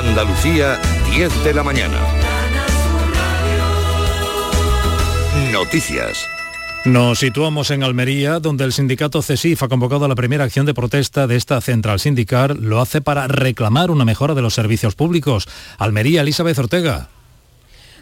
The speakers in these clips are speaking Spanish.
Andalucía, 10 de la mañana. Noticias. Nos situamos en Almería, donde el sindicato CESIF ha convocado la primera acción de protesta de esta central sindical. Lo hace para reclamar una mejora de los servicios públicos. Almería, Elizabeth Ortega.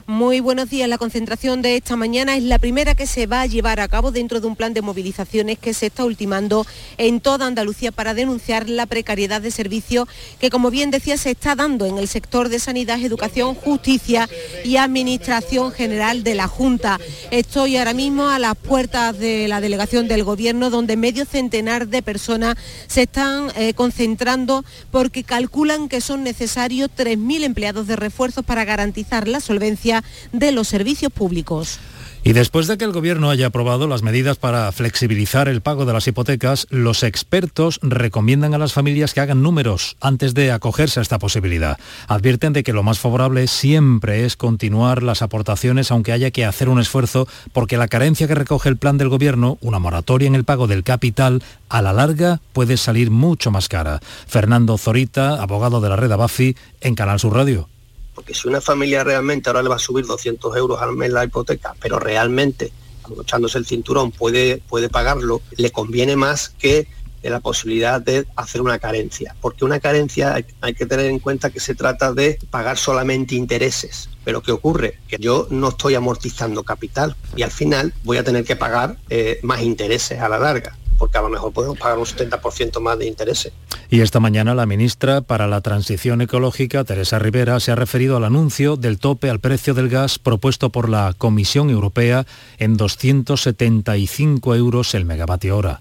Muy buenos días. La concentración de esta mañana es la primera que se va a llevar a cabo dentro de un plan de movilizaciones que se está ultimando en toda Andalucía para denunciar la precariedad de servicio que, como bien decía, se está dando en el sector de sanidad, educación, justicia y administración general de la Junta. Estoy ahora mismo a las puertas de la delegación del Gobierno, donde medio centenar de personas se están eh, concentrando porque calculan que son necesarios 3.000 empleados de refuerzos para garantizar la solvencia de los servicios públicos. Y después de que el Gobierno haya aprobado las medidas para flexibilizar el pago de las hipotecas, los expertos recomiendan a las familias que hagan números antes de acogerse a esta posibilidad. Advierten de que lo más favorable siempre es continuar las aportaciones aunque haya que hacer un esfuerzo porque la carencia que recoge el plan del Gobierno, una moratoria en el pago del capital, a la larga puede salir mucho más cara. Fernando Zorita, abogado de la red Abafi, en Canal Sur Radio. Porque si una familia realmente ahora le va a subir 200 euros al mes la hipoteca, pero realmente, echándose el cinturón, puede, puede pagarlo, le conviene más que la posibilidad de hacer una carencia. Porque una carencia hay, que tener en cuenta que se trata de pagar solamente intereses. Pero ¿qué ocurre? Que yo no estoy amortizando capital y al final voy a tener que pagar eh, más intereses a la larga porque a lo mejor podemos pagar un 70% más de intereses. Y esta mañana la ministra para la Transición Ecológica, Teresa Rivera, se ha referido al anuncio del tope al precio del gas propuesto por la Comisión Europea en 275 euros el megavatio hora.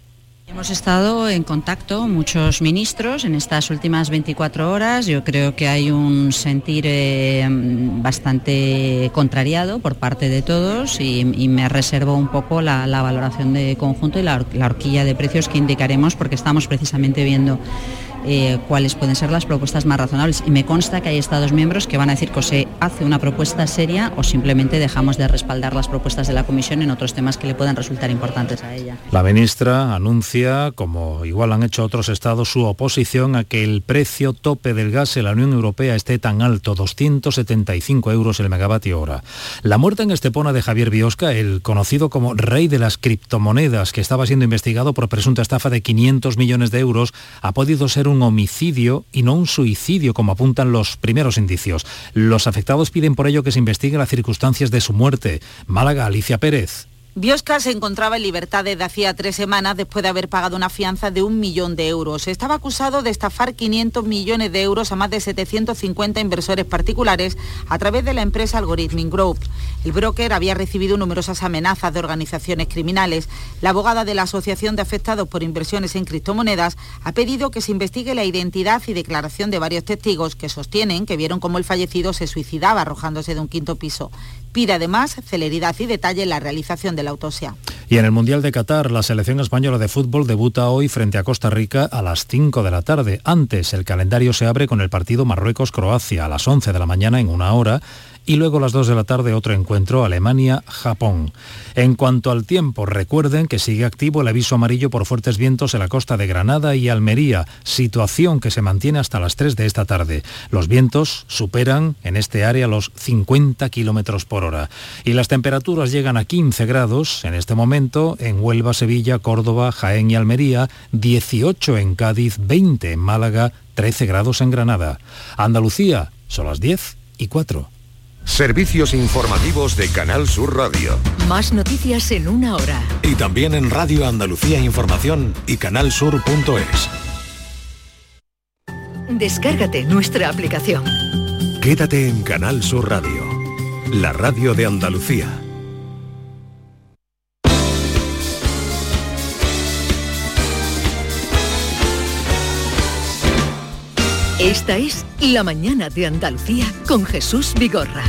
Hemos estado en contacto muchos ministros en estas últimas 24 horas. Yo creo que hay un sentir eh, bastante contrariado por parte de todos y, me reservo un poco la, valoración de conjunto y la horquilla de precios que indicaremos porque estamos precisamente viendo eh, cuáles pueden ser las propuestas más razonables. Y me consta que hay Estados miembros que van a decir que se hace una propuesta seria o simplemente dejamos de respaldar las propuestas de la Comisión en otros temas que le puedan resultar importantes a ella. La ministra anuncia, como igual han hecho otros estados, su oposición a que el precio tope del gas en la Unión Europea esté tan alto, 275 euros el megavatio hora. La muerte en Estepona de Javier Biosca, el conocido como rey de las criptomonedas, que estaba siendo investigado por presunta estafa de 500 millones de euros, ha podido ser un homicidio y no un suicidio, como apuntan los primeros indicios. Los afectados piden por ello que se investigue las circunstancias de su muerte. Málaga, Alicia Pérez. Biosca se encontraba en libertad desde hacía tres semanas después de haber pagado una fianza de un millón de euros. Estaba acusado de estafar 500 millones de euros a más de 750 inversores particulares a través de la empresa Algorithmic Group. El broker había recibido numerosas amenazas de organizaciones criminales. La abogada de la Asociación de Afectados por Inversiones en Criptomonedas ha pedido que se investigue la identidad y declaración de varios testigos que sostienen que vieron cómo el fallecido se suicidaba arrojándose de un quinto piso. Pide además celeridad y detalle en la realización de la autopsia. Y en el Mundial de Qatar, la selección española de fútbol debuta hoy frente a Costa Rica a las 5 de la tarde. Antes, el calendario se abre con el partido Marruecos-Croacia a las 11 de la mañana en una hora y luego a las 2 de la tarde otro encuentro Alemania-Japón. En cuanto al tiempo, recuerden que sigue activo el aviso amarillo por fuertes vientos en la costa de Granada y Almería, situación que se mantiene hasta las 3 de esta tarde. Los vientos superan en este área los 50 kilómetros por hora y las temperaturas llegan a 15 grados en este momento en Huelva, Sevilla, Córdoba, Jaén y Almería, 18 en Cádiz, 20 en Málaga, 13 grados en Granada. Andalucía, son las 10 y 4. Servicios informativos de Canal Sur Radio. Más noticias en una hora. Y también en Radio Andalucía Información y canalsur.es. Descárgate nuestra aplicación. Quédate en Canal Sur Radio, la radio de Andalucía. Esta es La Mañana de Andalucía con Jesús Vigorra.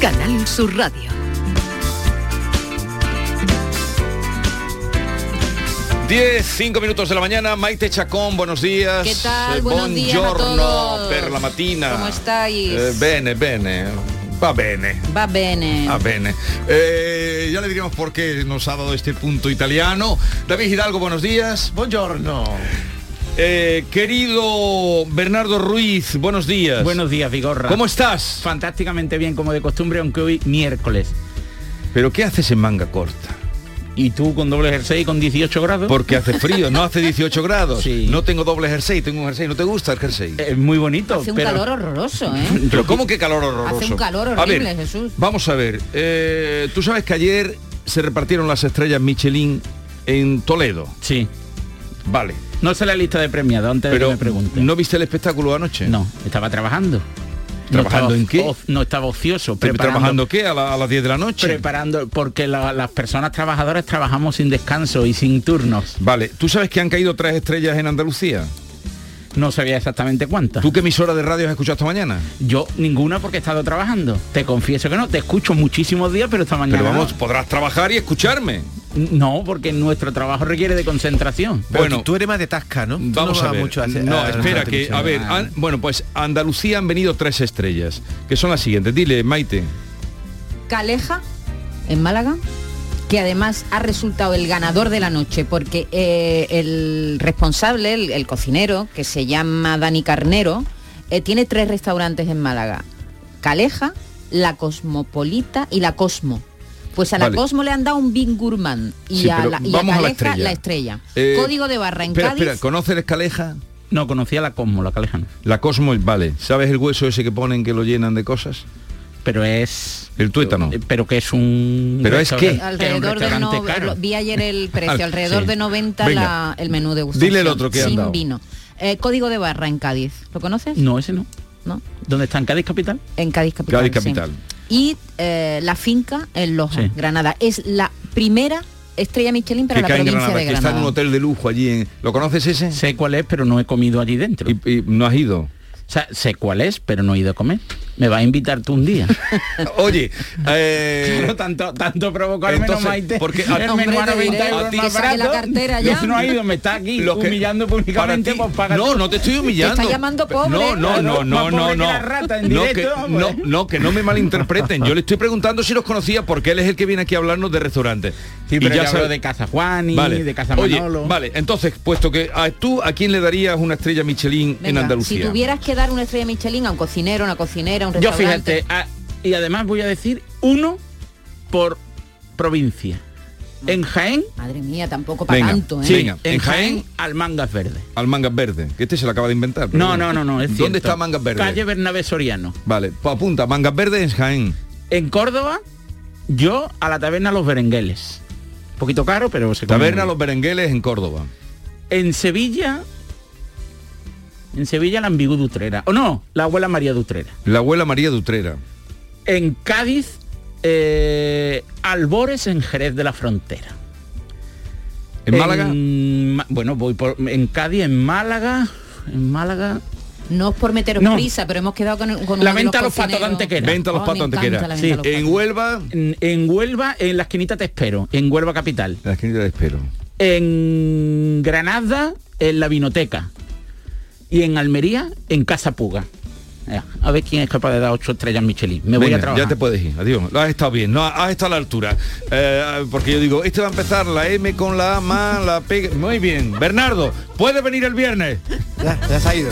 Canal Sur Radio. 10, 5 minutos de la mañana, Maite Chacón, buenos días. ¿Qué tal? buenos días a todos. per la mattina. ¿Cómo estáis? Eh, bene, bene. Va bene. Va bene. Va bene. Eh, ya le diríamos por qué nos ha dado este punto italiano. David Hidalgo, buenos días. Buongiorno. Eh, querido Bernardo Ruiz, buenos días. Buenos días, Vigorra. ¿Cómo estás? Fantásticamente bien, como de costumbre, aunque hoy miércoles. ¿Pero qué haces en manga corta? ¿Y tú con doble jersey con 18 grados? Porque hace frío, no hace 18 grados. Sí. No tengo doble jersey, tengo un jersey. ¿No te gusta el jersey? Es muy bonito. Hace un pero- calor horroroso, ¿eh? Pero ¿cómo que calor horroroso? Hace un calor A horrible, ver, Jesús. Vamos a ver. eh, Tú sabes que ayer se repartieron las estrellas Michelin en Toledo. Sí. Vale. No sé la lista de premiados antes de Pero que me pregunten. ¿no viste el espectáculo anoche? No, estaba trabajando. ¿Trabajando no estaba en qué? no estaba ocioso. ¿Pero preparando- ¿Trabajando qué? ¿A, la- a las 10 de la noche? Preparando, porque la- las personas trabajadoras trabajamos sin descanso y sin turnos. Vale. ¿Tú sabes que han caído tres estrellas en Andalucía? No sabía exactamente cuántas. ¿Tú qué emisora de radio has escuchado esta mañana? Yo ninguna porque he estado trabajando. Te confieso que no. Te escucho muchísimos días, pero esta mañana. Pero vamos, no. podrás trabajar y escucharme. No, porque nuestro trabajo requiere de concentración. Pero Bueno. tú, tú eres más de tasca, ¿no? Tú Vamos no a ver. mucho hacer- no, a- espera, que, a ver, Ah. bueno, pues a Andalucía han venido tres estrellas, que son las siguientes. Dile, Maite. Caleja, en Málaga, que además ha resultado el ganador de la noche, porque eh, el responsable, el, el cocinero, que se llama Dani Carnero, eh, tiene tres restaurantes en Málaga. Caleja, La Cosmopolita y La Cosmo. Pues a la Vale. Cosmo le han dado un Big Gourmand y, Sí, a, la, y a vamos a la Caleja estrella. la estrella. Eh, Código de barra en espera, Cádiz. espera, ¿conoces la escaleja? No, conocía la Cosmo, la Caleja no. La Cosmo, vale. ¿Sabes el hueso ese que ponen que lo llenan de cosas? Pero es... El tuétano. eh, Pero que es un... ¿Pero es qué? restaurante- Alrededor de no, caro. vi ayer el precio, Al- alrededor sí. de 90 Venga. la- el menú de gustación. Dile el otro que han sin dado. vino. Eh, Código de barra en Cádiz. ¿Lo conoces? No, ese no. ¿No? ¿Dónde está en Cádiz Capital? En Cádiz Capital. Cádiz sí. Capital. Y eh, la finca en Loja, Sí. Granada. Es la primera estrella Michelin para que la provincia Granada, de que está Granada. en un hotel de lujo allí. En... ¿Lo conoces ese? Sé cuál es, pero no he comido allí dentro. Y, y no has ido. O sea, sé cuál es, pero no he ido a comer. Me va a invitar tú un día. Oye, eh, Claro, tanto, tanto provocarme entonces, no, Maite. porque- el Hombre, menú a te 90 diré euros a ti- más saque la barato. cartera ya. No, no ha ido, me está aquí Lo que- humillando públicamente, para ti- pues no, no te estoy humillando. Te está llamando pobre. No, no, no, no, no, no. la rata en no, que, directo, no, no, que no me malinterpreten. Yo le estoy preguntando si los conocía porque él es el que viene aquí a hablarnos de restaurantes. Sí, pero ya sabe- de Casa Juani, Vale. de Casa Oye, Manolo. vale, entonces, puesto que a tú, ¿a quién le darías una estrella Michelin en Andalucía? Si tuvieras que dar una estrella Michelin a un cocinero, una cocinera, un Yo fíjate, ah, y además voy a decir uno por provincia. En Jaén, Madre mía, tampoco para Venga, tanto, ¿eh? sí. Venga, en en Jaén, Jaén, Almangas Verde. Al Mangas Verde, que este se lo acaba de inventar. No, no, no, no, es ¿Dónde cierto. está Mangas Verde? Calle Bernabé Soriano. Vale, pues apunta, Mangas Verde en Jaén. En Córdoba, yo a la taberna Los Berengueles. Un poquito caro, pero se Taberna Los Berengueles en Córdoba. En Sevilla, en Sevilla la Ambigú Dutrera. O no, la abuela María Dutrera. La abuela María Dutrera. En Cádiz, eh, Albores en Jerez de la Frontera. ¿En Málaga? Bueno, voy por en Cádiz, en Málaga, en Málaga. No es por meteros No. prisa, pero hemos quedado con, con La venta a los los patos de. Antequera. Venta a los Oh, patos Antequera. Sí, los En. Huelva, En, en Huelva, en la esquinita te espero, en Huelva capital. la esquina de espero. En Granada, en la vinoteca. Y en Almería, en Casa Puga. A ver quién es capaz de dar ocho estrellas Michelin. Me voy Venga, a trabajar. Ya te puedes ir, adiós. Lo has estado bien, no, has estado a la altura. Eh, porque yo digo, este va a empezar la M con la A más la P. Muy bien. Bernardo, ¿puedes venir el viernes? Ya, ya se ha ido.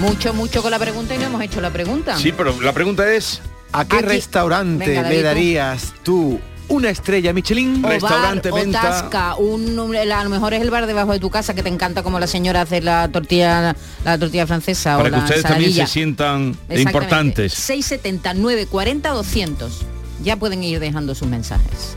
Mucho, mucho con la pregunta y no hemos hecho la pregunta. Sí, pero la pregunta es, ¿A qué Aquí- restaurante Venga, le darías tú una estrella Michelin? o restaurante, bar, venta. o tasca, un, un- a lo mejor es el bar debajo de tu casa que te encanta como la señora hace la tortilla, la tortilla francesa para o que la ustedes también se sientan importantes. 679 40 200. Ya pueden ir dejando sus mensajes.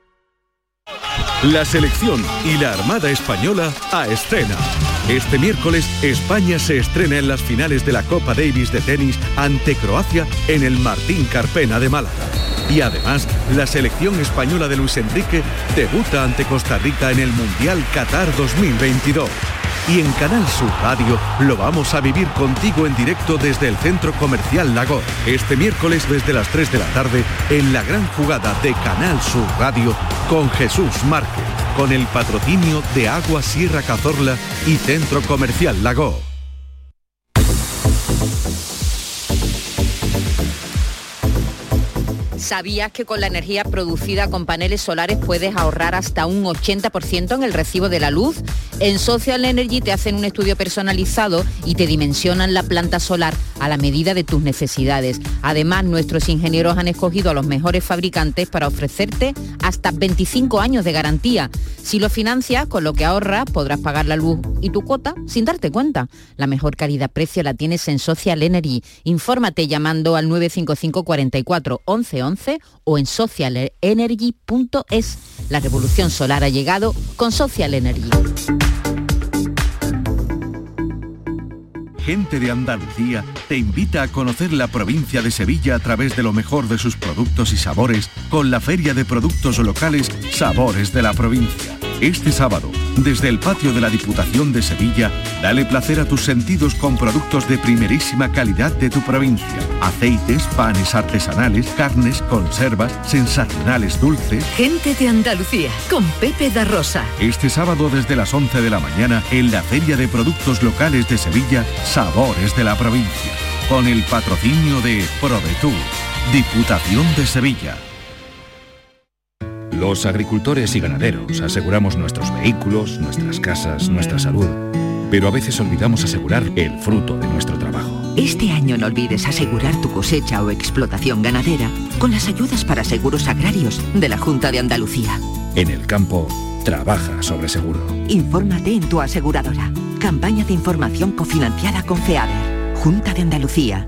La selección y la Armada Española a escena. Este miércoles, España se estrena en las finales de la Copa Davis de tenis ante Croacia en el Martín Carpena de Málaga. Y además, la selección española de Luis Enrique debuta ante Costa Rica en el Mundial Qatar 2022. Y en Canal Sur Radio lo vamos a vivir contigo en directo desde el Centro Comercial Lago. Este miércoles desde las 3 de la tarde en la gran jugada de Canal Sur Radio con Jesús Márquez, con el patrocinio de Agua Sierra Cazorla y Centro Comercial Lago. ¿Sabías que con la energía producida con paneles solares puedes ahorrar hasta un 80% en el recibo de la luz? En Social Energy te hacen un estudio personalizado y te dimensionan la planta solar a la medida de tus necesidades. Además, nuestros ingenieros han escogido a los mejores fabricantes para ofrecerte hasta 25 años de garantía. Si lo financias, con lo que ahorras, podrás pagar la luz y tu cuota sin darte cuenta. La mejor calidad-precio la tienes en Social Energy. Infórmate llamando al 955 44 11 11 o en socialenergy.es. La revolución solar ha llegado con Social Energy. Gente de Andalucía te invita a conocer la provincia de Sevilla a través de lo mejor de sus productos y sabores con la Feria de Productos Locales Sabores de la Provincia. Este sábado, desde el patio de la Diputación de Sevilla, dale placer a tus sentidos con productos de primerísima calidad de tu provincia. Aceites, panes artesanales, carnes, conservas, sensacionales dulces. Gente de Andalucía, con Pepe da Rosa. Este sábado desde las 11 de la mañana en la Feria de Productos Locales de Sevilla, Sabores de la Provincia. Con el patrocinio de ProDetour, Diputación de Sevilla. Los agricultores y ganaderos aseguramos nuestros vehículos, nuestras casas, nuestra salud, pero a veces olvidamos asegurar el fruto de nuestro trabajo. Este año no olvides asegurar tu cosecha o explotación ganadera con las ayudas para seguros agrarios de la Junta de Andalucía. En el campo, trabaja sobre seguro. Infórmate en tu aseguradora. Campaña de información cofinanciada con FEADER. Junta de Andalucía.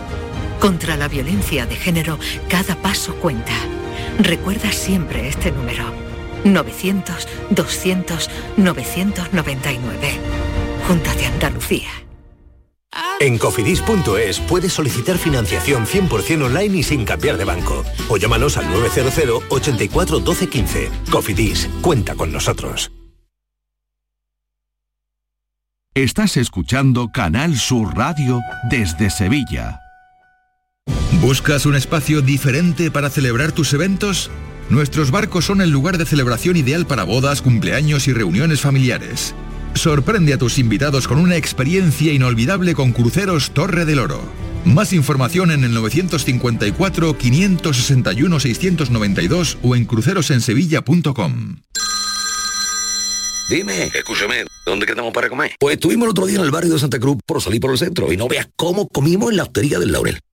Contra la violencia de género, cada paso cuenta. Recuerda siempre este número. 900-200-999. Junta de Andalucía. En cofidis.es puedes solicitar financiación 100% online y sin cambiar de banco. O llámanos al 900 84 12 15. Cofidis, cuenta con nosotros. Estás escuchando Canal Sur Radio desde Sevilla. ¿Buscas un espacio diferente para celebrar tus eventos? Nuestros barcos son el lugar de celebración ideal para bodas, cumpleaños y reuniones familiares. Sorprende a tus invitados con una experiencia inolvidable con Cruceros Torre del Oro. Más información en el 954-561-692 o en crucerosensevilla.com. Dime, escúchame, ¿dónde quedamos para comer? Pues estuvimos el otro día en el barrio de Santa Cruz por salir por el centro y no veas cómo comimos en la hostería del Laurel.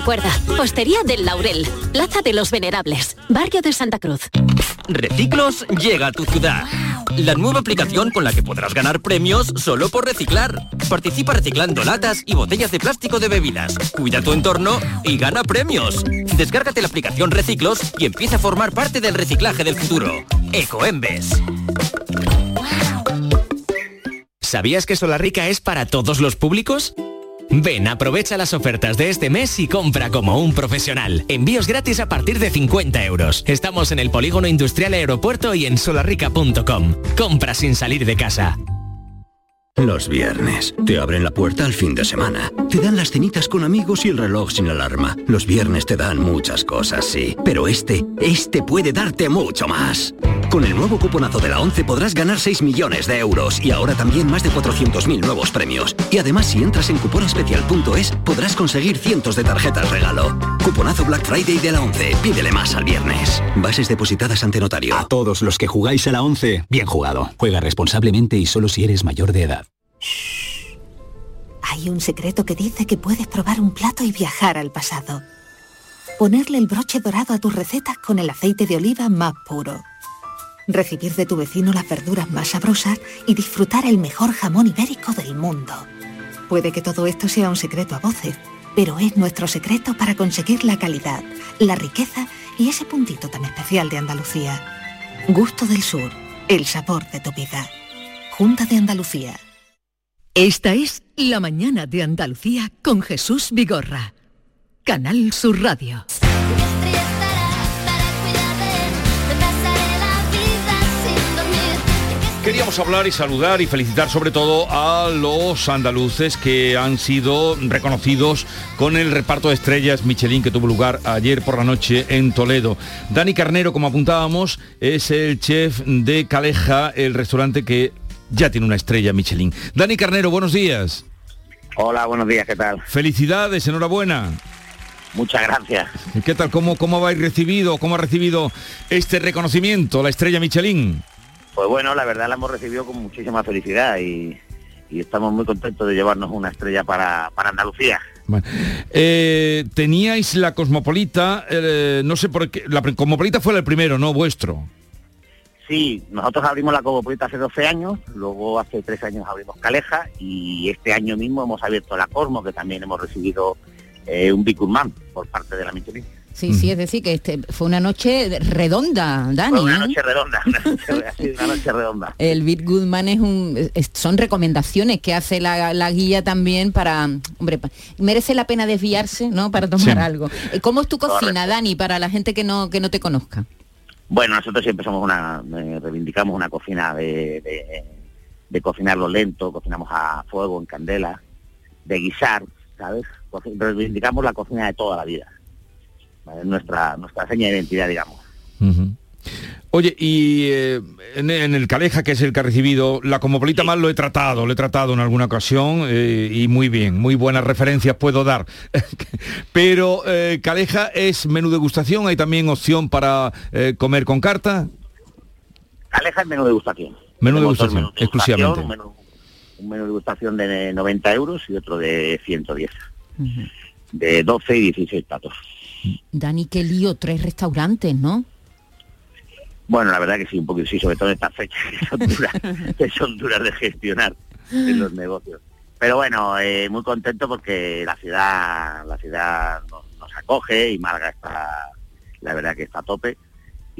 Recuerda, Hostería del Laurel, Plaza de los Venerables, Barrio de Santa Cruz. Reciclos llega a tu ciudad. La nueva aplicación con la que podrás ganar premios solo por reciclar. Participa reciclando latas y botellas de plástico de bebidas. Cuida tu entorno y gana premios. Descárgate la aplicación Reciclos y empieza a formar parte del reciclaje del futuro. Ecoembes. ¿Sabías que Rica es para todos los públicos? Ven, aprovecha las ofertas de este mes y compra como un profesional. Envíos gratis a partir de 50 euros. Estamos en el Polígono Industrial Aeropuerto y en solarrica.com. Compra sin salir de casa. Los viernes. Te abren la puerta al fin de semana. Te dan las cenitas con amigos y el reloj sin alarma. Los viernes te dan muchas cosas, sí. Pero este, este puede darte mucho más. Con el nuevo cuponazo de la 11 podrás ganar 6 millones de euros y ahora también más de 400.000 nuevos premios. Y además si entras en cuponespecial.es podrás conseguir cientos de tarjetas regalo. Cuponazo Black Friday de la 11. Pídele más al viernes. Bases depositadas ante notario. A todos los que jugáis a la 11, bien jugado. Juega responsablemente y solo si eres mayor de edad. Hay un secreto que dice que puedes probar un plato y viajar al pasado. Ponerle el broche dorado a tus recetas con el aceite de oliva más puro. Recibir de tu vecino las verduras más sabrosas y disfrutar el mejor jamón ibérico del mundo. Puede que todo esto sea un secreto a voces, pero es nuestro secreto para conseguir la calidad, la riqueza y ese puntito tan especial de Andalucía. Gusto del Sur, el sabor de tu vida. Junta de Andalucía. Esta es La Mañana de Andalucía con Jesús Vigorra. Canal Sur Radio. Queríamos hablar y saludar y felicitar sobre todo a los andaluces que han sido reconocidos con el reparto de estrellas Michelin que tuvo lugar ayer por la noche en Toledo. Dani Carnero, como apuntábamos, es el chef de Caleja, el restaurante que ya tiene una estrella Michelin. Dani Carnero, buenos días. Hola, buenos días, ¿qué tal? Felicidades, enhorabuena. Muchas gracias. ¿Qué tal? ¿Cómo, cómo habéis recibido, cómo ha recibido este reconocimiento, la estrella Michelin? Pues bueno, la verdad la hemos recibido con muchísima felicidad y, y estamos muy contentos de llevarnos una estrella para, para Andalucía. Bueno, eh, teníais la Cosmopolita, eh, no sé por qué, la Cosmopolita fue el primero, ¿no? Vuestro. Sí, nosotros abrimos la Cosmopolita hace 12 años, luego hace 3 años abrimos Caleja y este año mismo hemos abierto la Cosmo, que también hemos recibido eh, un Bicurman por parte de la Michelin. Sí, sí, es decir, que este fue una noche redonda, Dani. Fue una ¿eh? noche redonda, una noche, ha sido una noche redonda. El Bit Goodman es un, es- son recomendaciones que hace la, la guía también para, hombre, pa- merece la pena desviarse, ¿no? Para tomar Sí. algo. Eh, ¿Cómo es tu cocina, Correcto. Dani, para la gente que no que no te conozca? Bueno, nosotros siempre somos una, eh, reivindicamos una cocina de, de, de cocinarlo lento, cocinamos a fuego, en candela, de guisar, ¿sabes? Reivindicamos la cocina de toda la vida. ¿Vale? Nuestra, nuestra seña de identidad, digamos. Oye, y eh, en, en el Caleja, que es el que ha recibido, la Cosmopolita más lo he tratado, lo he tratado en alguna ocasión eh, y muy bien, muy buenas referencias puedo dar. Pero eh, Caleja es menú degustación, hay también opción para eh, comer con carta. Aleja el menú de degustación. Menú Tenemos degustación, exclusivamente. Un menú, un menú de degustación de 90 euros y otro de 110. De 12 y 16 platos. Dani, qué lío, tres restaurantes, ¿no? Bueno, la verdad que sí, un poquito sí, sobre todo en estas fechas que son duras, que son duras de gestionar en los negocios. Pero bueno, eh, muy contento porque la ciudad, la ciudad nos, nos acoge y Málaga está, la verdad que está a tope.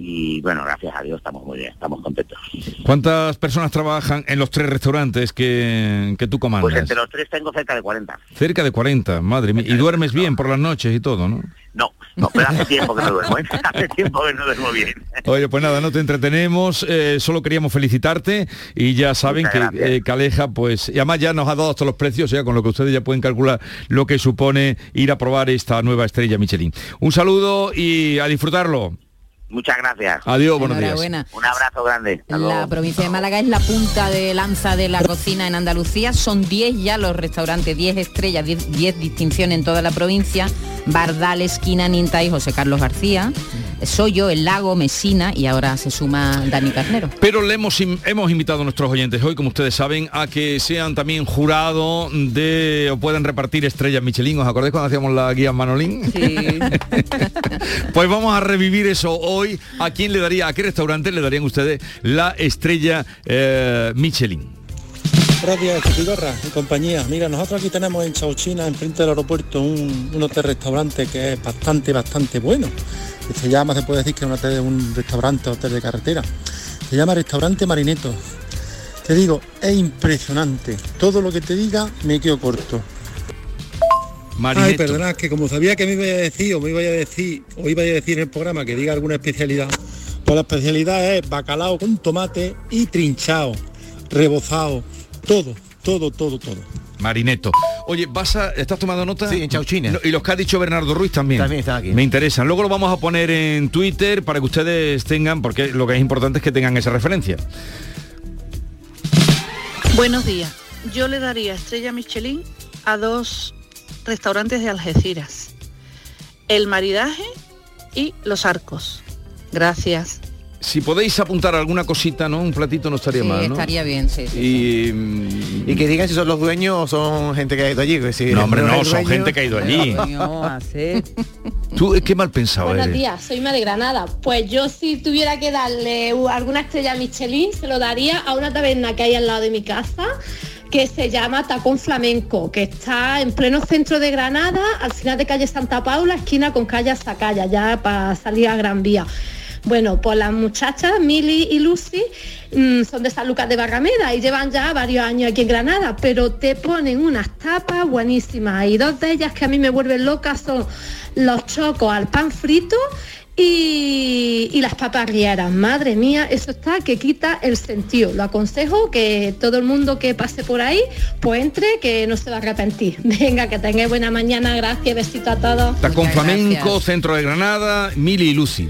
Y bueno, gracias a Dios estamos muy bien, estamos contentos. ¿Cuántas personas trabajan en los tres restaurantes que, que tú comandas? Pues entre los tres tengo cerca de 40. Cerca de 40, madre mía. Y duermes bien por las noches y todo, ¿no? No, no, pero hace tiempo que no duermo, ¿eh? hace tiempo que no duermo bien. Oye, pues nada, no te entretenemos, eh, solo queríamos felicitarte y ya saben Muchas que eh, Caleja, pues, y además ya nos ha dado hasta los precios, ya con lo que ustedes ya pueden calcular lo que supone ir a probar esta nueva estrella Michelin. Un saludo y a disfrutarlo. Muchas gracias. Adiós, buenos días. Un abrazo grande. Hasta La luego. provincia de Málaga es la punta de lanza de la cocina en Andalucía. Son 10 ya los restaurantes, 10 estrellas, 10, 10 distinciones en toda la provincia. Bardal, Esquina, Ninta y José Carlos García. Soy yo, El Lago, Mesina y ahora se suma Dani Carnero. Pero le hemos, hemos invitado a nuestros oyentes hoy, como ustedes saben, a que sean también jurado de o puedan repartir estrellas Michelin. ¿Os acordáis cuando hacíamos la guía Manolín? pues vamos a revivir eso hoy. ¿A quién le daría, a qué restaurante le darían ustedes la estrella eh, Michelin? Buenos días, y compañía. Mira, nosotros aquí tenemos en Chauchina, enfrente del aeropuerto, un, un hotel restaurante que es bastante, bastante bueno. Que se llama, se puede decir que es un, hotel- un restaurante, hotel de carretera. Se llama Restaurante Marineto. Te digo, es impresionante. Todo lo que te diga me quedo corto. Marineto. Ay, perdonad, que como sabía que me iba a decir o me iba a decir o iba a decir en el programa que diga alguna especialidad, pues la especialidad es bacalao con tomate y trinchado, rebozado, todo. todo, todo, todo. Marineto. Oye, vas a, ¿estás tomando nota? Sí, en Chauchina. No, y los que ha dicho Bernardo Ruiz también. También están aquí. Me interesan. Luego lo vamos a poner en Twitter para que ustedes tengan, porque lo que es importante es que tengan esa referencia. Buenos días. Yo le daría estrella Michelin a dos restaurantes de Algeciras. El maridaje y los arcos. Gracias. Si podéis apuntar alguna cosita, ¿no? Un platito no estaría Sí, mal, ¿no? estaría bien, sí. sí. Y, mm, Y que digan si son los dueños o son gente que ha ido allí. que si No, hombre, no, son dueño- gente que ha ido allí. Tú, qué mal pensado Buenos eres. días, soy de Granada. Pues yo si tuviera que darle alguna estrella Michelin, se lo daría a una taberna que hay al lado de mi casa, que se llama Tacón Flamenco, que está en pleno centro de Granada, al final de calle Santa Paula, esquina con calle Zacaya, ya para salir a Gran Vía. Bueno, pues las muchachas, Mili y Lucy, mm, son de San Lucas de Barrameda y llevan ya varios años aquí en Granada, pero te ponen unas tapas buenísimas y dos de ellas que a mí me vuelven loca son los chocos al pan frito y, y las papas rieras. Madre mía, eso está que quita el sentido. Lo aconsejo que todo el mundo que pase por ahí, pues entre, que no se va a arrepentir. Venga, que tengáis buena mañana, gracias, besito a todos. Tacón Muchas Flamenco, gracias. centro de Granada, Mili y Lucy.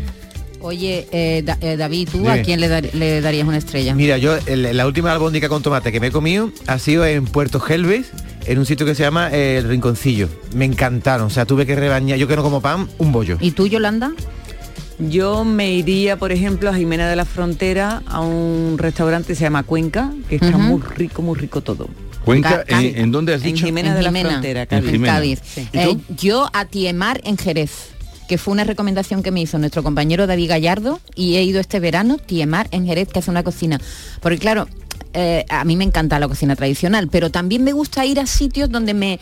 Oye, eh, Da- eh, David, ¿tú Dime. a quién le, dar- le darías una estrella? Mira, yo el- la última albóndiga con tomate que me he comido ha sido en Puerto Gelbes, en un sitio que se llama eh, El Rinconcillo. Me encantaron, o sea, tuve que rebañar, yo que no como pan, un bollo. ¿Y tú, Yolanda? Yo me iría, por ejemplo, a Jimena de la Frontera, a un restaurante que se llama Cuenca, que está muy rico, muy rico todo. Cuenca, Ca- ¿en, en dónde has En dicho? Jimena En de la Jimena. Frontera, Cádiz. Jimena. Cádiz. ¿Y Eh, yo a Tiemar en Jerez que fue una recomendación que me hizo nuestro compañero David Gallardo y he ido este verano Tiemar en Jerez que hace una cocina. Porque claro eh, a mí me encanta la cocina tradicional pero también me gusta ir a sitios donde me,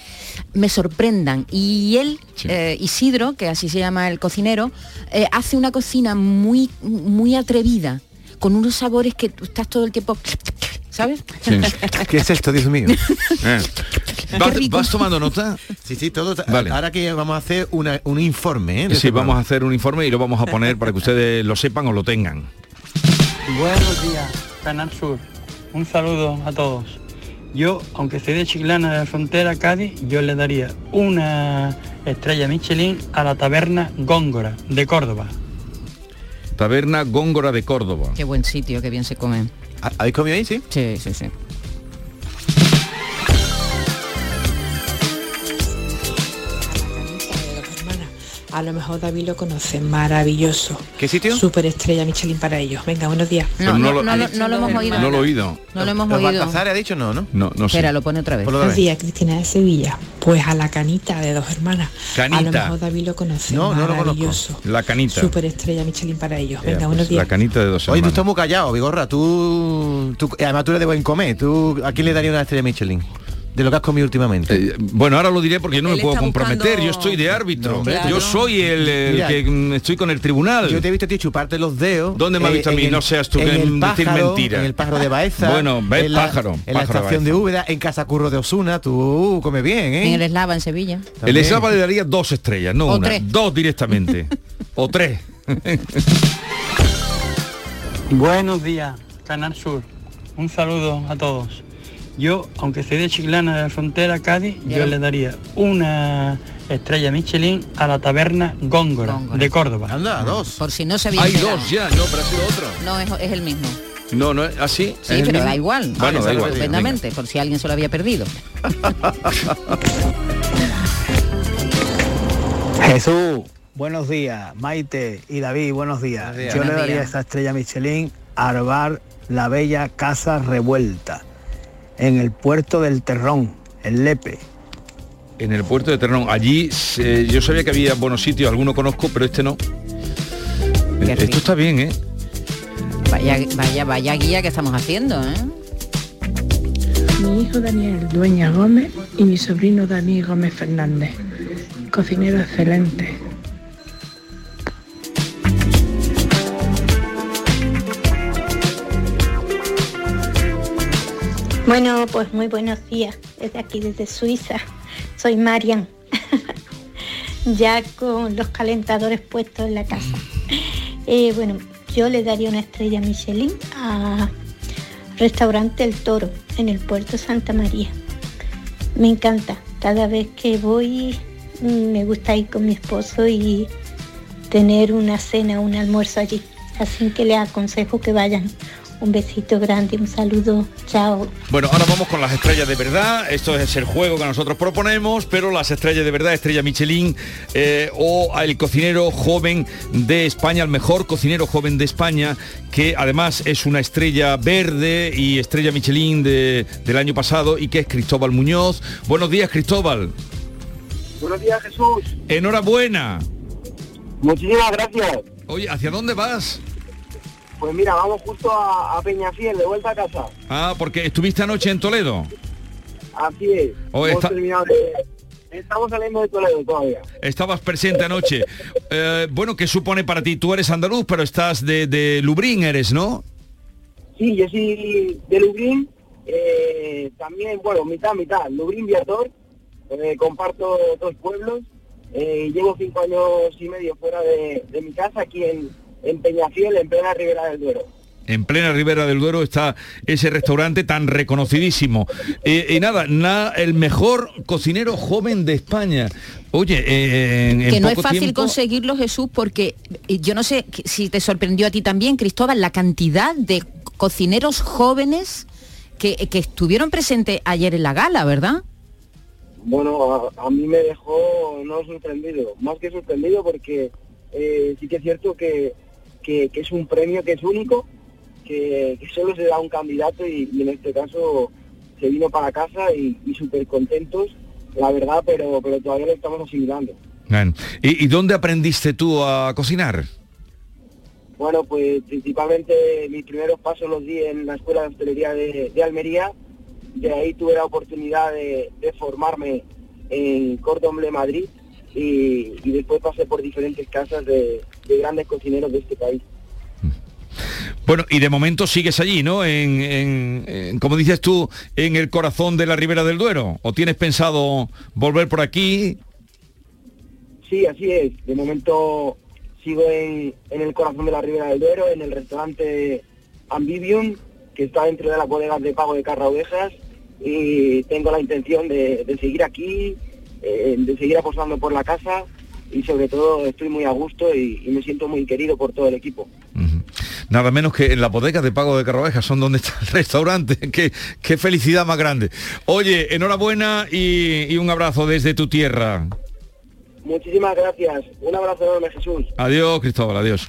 me sorprendan. Y él Sí. eh, Isidro que así se llama el cocinero eh, hace una cocina muy muy atrevida con unos sabores que tú estás todo el tiempo ¿sabes? ¿Qué es esto, Dios mío? Eh. ¿Vas, vas tomando nota? Sí, sí, todo. Vale. Ahora que vamos a hacer una- un informe, ¿eh? Sí, este vamos a hacer un informe y lo vamos a poner para que ustedes lo sepan o lo tengan. Buenos días, Canal Sur. Un saludo a todos. Yo, aunque soy de Chiclana de la frontera Cádiz, yo le daría una estrella Michelin a la taberna Góngora de Córdoba. Taberna Góngora de Córdoba. Qué buen sitio, qué bien se come. ¿Habéis comido ahí, sí? Sí, sí, sí. A lo mejor David lo conoce, maravilloso. ¿Qué sitio? Super estrella Michelin para ellos. Venga, buenos días. No, no no, lo- no, lo- no lo hemos oído. No lo he oído. No lo hemos ¿Los oído. Baltazares ha dicho no, no? No, no sé. Espera, lo pone otra vez. Buenos vez. días, Cristina de Sevilla. Pues a la canita de dos hermanas. A lo Canita. mejor David lo conoce, No, no lo conozco. maravilloso. La canita. Super estrella Michelin para ellos. Ya, Venga, pues, buenos días. la canita de dos Oye, tú hermanos. estás muy callado, Vigorra. Tú, tú, además tú eres de buen comer. ¿Tú, ¿A quién le daría una estrella Michelin? De lo que has comido últimamente. Eh, bueno, ahora lo diré porque yo no Él me puedo comprometer. buscando- Yo estoy de árbitro. No, hombre, Claro. Yo soy el, el Mira, que mm, estoy con el tribunal. Yo te he visto a ti chuparte los dedos. eh, ¿Dónde me has visto a mí? No seas tú en que el decir pájaro, mentira. En el pájaro de Baeza. Bueno, ves, en la- pájaro, En la pájaro de estación de Baeza. Úbeda, en Casa Curro de Osuna. Tú comes bien, ¿eh? En el Eslava, en Sevilla. el También. Eslava le daría dos estrellas, no O una. tres. Dos directamente. o tres. Buenos días, Canal Sur. Un saludo a todos. Yo, aunque soy de Chiclana de la frontera Cádiz, yo le daría una estrella Michelin a la taberna Góngora, Góngora. de Córdoba. Anda, dos. Por si no se había Hay enterado. dos ya, no, pero ha sido otro. No, es, es el mismo. No, no, es así. Sí, pero da igual. Bueno, da igual. Estupendamente, por si alguien se lo había perdido. Jesús, buenos días. Maite y David, buenos días. Buenos días. Yo Buenos le daría días. esta estrella Michelin al bar La Bella Casa Revuelta, en el puerto del Terrón, en Lepe. En el puerto de Ternón. Allí eh, yo sabía que había buenos sitios, alguno conozco, pero este no. Qué rico. Esto está bien, ¿eh? Vaya, vaya, vaya guía que estamos haciendo, ¿eh? Mi hijo Daniel Dueña Gómez y mi sobrino Dani Gómez Fernández. Cocinero excelente. Bueno, pues muy buenos días desde aquí, desde Suiza. Soy Marian. ya con los calentadores puestos en la casa. Eh, bueno, yo le daría una estrella Michelin a, restaurante El Toro, en el puerto Santa María. Me encanta, cada vez que voy mm, me gusta ir con mi esposo y tener una cena, un almuerzo allí. Así que les aconsejo que vayan. Un besito grande, un saludo, chao. Bueno, ahora vamos con las estrellas de verdad. Esto es el juego que nosotros proponemos, pero las estrellas de verdad, estrella Michelin eh, o el cocinero joven de España, el mejor cocinero joven de España, que además es una estrella verde y estrella Michelin de- del año pasado y que es Cristóbal Muñoz. Buenos días, Cristóbal. Buenos días, Jesús. Enhorabuena. Muchísimas gracias. Oye, ¿hacia dónde vas? Pues mira, vamos justo a, a Peñafiel, de vuelta a casa. Ah, porque estuviste anoche en Toledo. Así es. Oh, está- de- Estamos saliendo de Toledo todavía. Estabas presente anoche. Eh, bueno, ¿qué supone para ti? Tú eres andaluz, pero estás de, de Lubrín, eres, ¿no? Sí, yo soy de Lubrín, eh, también, bueno, mitad, mitad, Lubrín Viator, eh, comparto dos pueblos, llevo cinco años y medio fuera de, de mi casa, aquí en, en Peñafiel, en plena Ribera del Duero. En plena Ribera del Duero está ese restaurante tan reconocidísimo. Eh, y nada, na- el mejor cocinero joven de España. Oye, eh, en, en que no es fácil tiempo- conseguirlo, Jesús, porque eh, yo no sé si te sorprendió a ti también, Cristóbal, la cantidad de cocineros jóvenes que, que estuvieron presentes ayer en la gala, ¿verdad? Bueno, a, a mí me dejó no sorprendido, más que sorprendido porque eh, sí que es cierto que, que- que es un premio que es único, que, que solo se da a un candidato y, y en este caso se vino para casa y, y súper contentos, la verdad, pero, pero todavía lo estamos asimilando. ¿Y, y dónde aprendiste tú a cocinar? Bueno, pues principalmente mis primeros pasos los di en la Escuela de Hostelería de, de Almería. De ahí tuve la oportunidad de, de formarme en Cordomble, Madrid. Y, y después pasé por diferentes casas de, de grandes cocineros de este país. Bueno, y de momento sigues allí, ¿no? En, en- en, como dices tú, en el corazón de la Ribera del Duero. ¿O tienes pensado volver por aquí? Sí, así es. De momento sigo en, en el corazón de la Ribera del Duero, en el restaurante Ambivium, que está dentro de las bodegas de pago de Carra Ovejas. Y tengo la intención de, de seguir aquí, eh, de seguir apostando por la casa y sobre todo estoy muy a gusto y, y me siento muy querido por todo el equipo. Nada menos que en la bodega de Pago de Carroveja, son donde está el restaurante. qué, qué felicidad más grande. Oye, enhorabuena y, y un abrazo desde tu tierra. Muchísimas gracias. Un abrazo enorme, Jesús. Adiós, Cristóbal, adiós.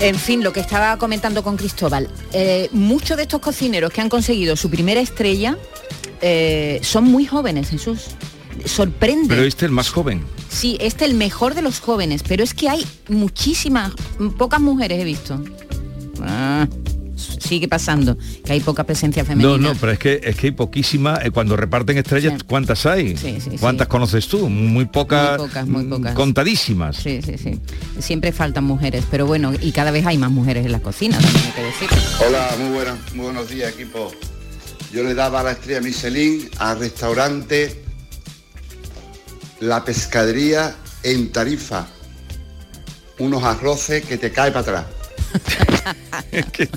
En fin, lo que estaba comentando con Cristóbal, eh, muchos de estos cocineros que han conseguido su primera estrella eh, son muy jóvenes, Jesús. Sorprende. Pero este es el más joven. Sí, este el mejor de los jóvenes, pero es que hay muchísimas, pocas mujeres he visto. Ah, sigue pasando, que hay poca presencia femenina. No, no, pero es que es que hay poquísimas. eh, cuando reparten estrellas, ¿cuántas hay? ¿Cuántas conoces tú? Muy pocas. Muy pocas, muy mm, pocas. Contadísimas. Sí, sí, sí. Siempre faltan mujeres, pero bueno, y cada vez hay más mujeres en la cocina, también hay que decir. Hola, muy buenas, muy buenos días equipo. Yo le daba la estrella Michelin al restaurante La Pescadería en Tarifa. Unos arroces que te cae para atrás. que,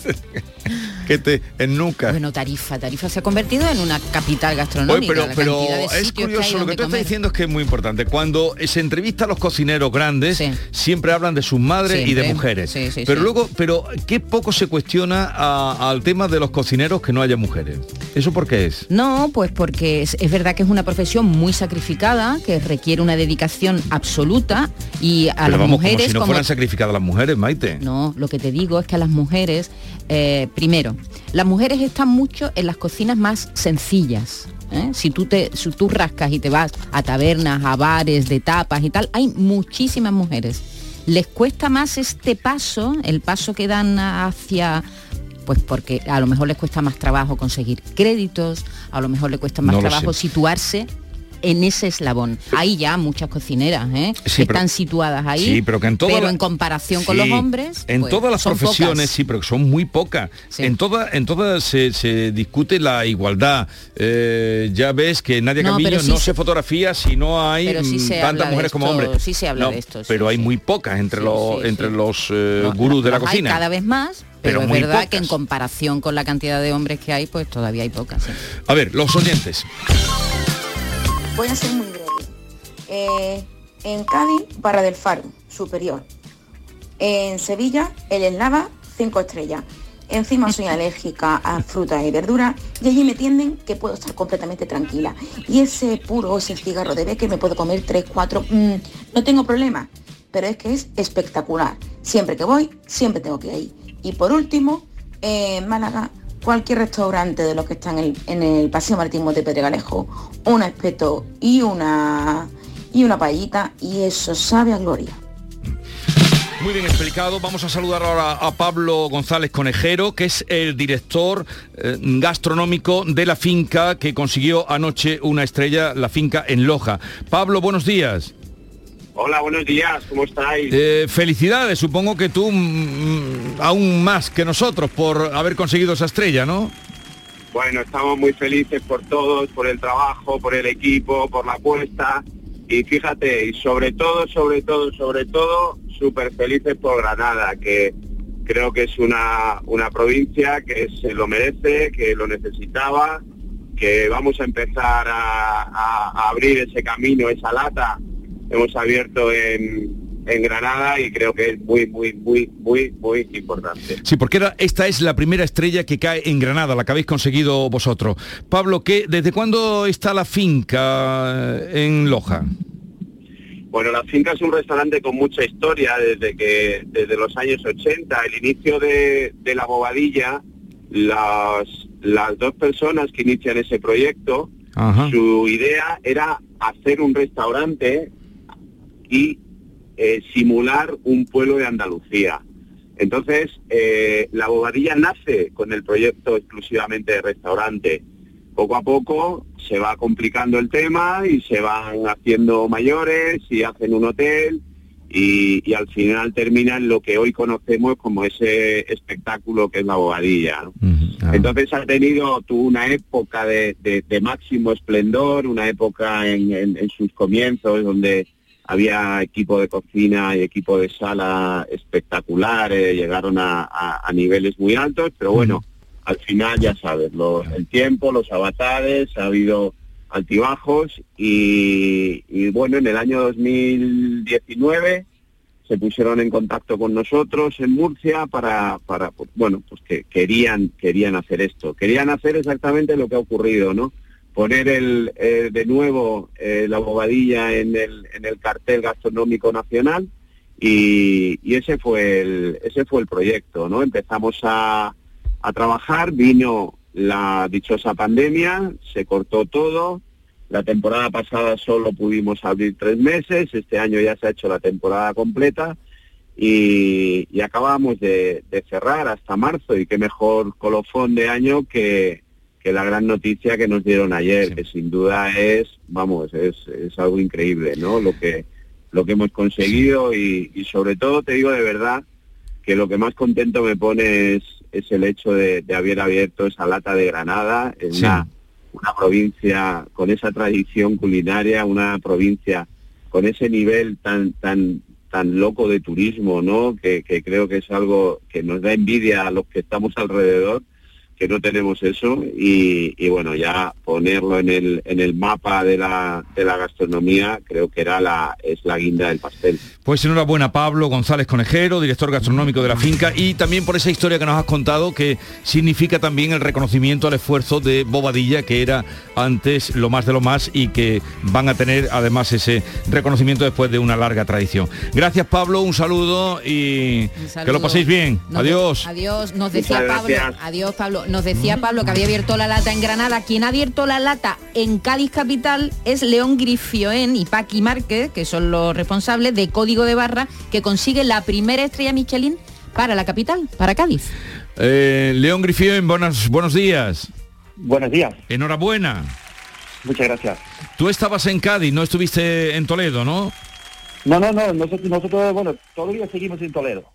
que te ennuca. Bueno, Tarifa, Tarifa se ha convertido en una capital gastronómica. Oye, pero, pero es curioso, lo que tú estás diciendo es que es muy importante. Cuando se entrevista a los cocineros grandes, siempre hablan de sus madres y de mujeres. Sí, sí, pero luego, pero qué poco se cuestiona a- al tema de los cocineros que no haya mujeres. ¿Eso por qué es? No, pues porque es, es verdad que es una profesión muy sacrificada, que requiere una dedicación absoluta y a pero las vamos, mujeres como si no como- fueran sacrificadas las mujeres, Maite. No, lo que te digo es que a las mujeres, eh, primero, las mujeres están mucho en las cocinas más sencillas. ¿eh? Si, tú te, si tú rascas y te vas a tabernas, a bares de tapas y tal, hay muchísimas mujeres. Les cuesta más este paso, el paso que dan hacia pues porque a lo mejor les cuesta más trabajo conseguir créditos, a lo mejor le cuesta más No trabajo situarse en ese eslabón. Hay ya muchas cocineras ¿eh? Sí, que pero- están situadas ahí, Sí, pero que en toda la- en comparación con los hombres... En pues, todas las profesiones, pocas. sí, pero que son muy pocas. En todas en todas se, se discute la igualdad. Eh, ya ves que Nadia No, Camillo pero no se- se fotografía si no hay Pero tantas mujeres como hombres. sí se habla No, de esto, pero hay muy pocas entre los entre los eh, gurús de la cocina. Hay cada vez más, pero, Pero es verdad pocas. que en comparación con la cantidad de hombres que hay, pues todavía hay pocas. A ver, los oyentes. Voy a ser muy breve. Eh, en Cádiz, Barra del Faro, superior. En Sevilla, el Eslava, 5 estrellas. Encima soy alérgica a frutas y verduras y allí me tienden que puedo estar completamente tranquila. Y ese puro, ese cigarro de que me puedo comer 3, 4, no tengo problema. Pero es que es espectacular. Siempre que voy, siempre tengo que ir. Y por último, en Málaga, cualquier restaurante de los que están en en el Paseo Marítimo de Pedregalejo, un espeto y una y una paellita y eso sabe a gloria. Muy bien explicado. Vamos a saludar ahora a Pablo González Conejero, que es el director eh, gastronómico de la finca que consiguió anoche una estrella, la finca en Loja. Pablo, buenos días. Hola, buenos días, ¿cómo estáis? Eh, felicidades, supongo que tú mm, aún más que nosotros por haber conseguido esa estrella, ¿no? Bueno, estamos muy felices por todos, por el trabajo, por el equipo, por la apuesta. Y fíjate, y sobre todo, sobre todo, sobre todo, súper felices por Granada, que creo que es una, una provincia que se lo merece, que lo necesitaba, que vamos a empezar a, a- a abrir ese camino, esa lata. Hemos abierto en, en Granada y creo que es muy, muy, muy, muy, muy importante. Sí, porque era- esta es la primera estrella que cae en Granada, la que habéis conseguido vosotros. Pablo, ¿qué, ¿desde cuándo está la finca eh, en Loja? Bueno, la finca es un restaurante con mucha historia desde que desde los años 80, el inicio de, de la bobadilla, las, las dos personas que inician ese proyecto, su idea era hacer un restaurante y eh, simular un pueblo de Andalucía. Entonces, eh, la bobadilla nace con el proyecto exclusivamente de restaurante. Poco a poco se va complicando el tema y se van haciendo mayores y hacen un hotel y, y al final termina en lo que hoy conocemos como ese espectáculo que es la bobadilla. ¿no? Entonces ha tenido tuvo una época de, de- de máximo esplendor, una época en, en- en sus comienzos donde había equipo de cocina y equipo de sala espectacular, eh, llegaron a, a- a niveles muy altos, pero bueno, al final ya sabes, lo- el tiempo, los avatares, ha habido altibajos y, y bueno, en el año 2019 se pusieron en contacto con nosotros en Murcia para, para bueno, pues que querían, querían hacer esto. Querían hacer exactamente lo que ha ocurrido, ¿no? Poner el, eh, de nuevo eh, la bobadilla en el, en el cartel gastronómico nacional y, ese fue el, ese fue el proyecto, ¿no? Empezamos a, a trabajar, vino la dichosa pandemia, se cortó todo, la temporada pasada solo pudimos abrir tres meses, este año ya se ha hecho la temporada completa y, acabamos de cerrar hasta marzo y qué mejor colofón de año que, que la gran noticia que nos dieron ayer, que sin duda es, vamos, es, es algo increíble, ¿no? Lo que, lo que hemos conseguido y, y sobre todo te digo de verdad que lo que más contento me pone es, es el hecho de, de haber abierto esa lata de Granada en una, una provincia con esa tradición culinaria, una provincia con ese nivel tan tan tan loco de turismo, ¿no? Que, que creo que es algo que nos da envidia a los que estamos alrededor, que no tenemos eso y, y bueno, ya ponerlo en el en el mapa de la de la gastronomía creo que era la es la guinda del pastel. Pues enhorabuena Pablo González Conejero, director gastronómico de la finca, y también por esa historia que nos has contado que significa también el reconocimiento al esfuerzo de Bobadilla, que era antes lo más de lo más y que van a tener además ese reconocimiento después de una larga tradición. Gracias Pablo, un saludo y que saludo. lo paséis bien. Nos Adiós. de- adiós. Nos decía Pablo, adiós Pablo, nos decía Pablo que había abierto la lata en Granada. Quien ha abierto la lata en Cádiz capital es León Grifioen y Paqui Márquez, que son los responsables de Código de Barra, que consigue la primera estrella Michelin para la capital, para Cádiz. Eh, León Grifio, buenos, buenos días. Buenos días. Enhorabuena. Muchas gracias. Tú estabas en Cádiz, no estuviste en Toledo, ¿no? No, no, no, nosotros, nosotros bueno, todavía seguimos en Toledo.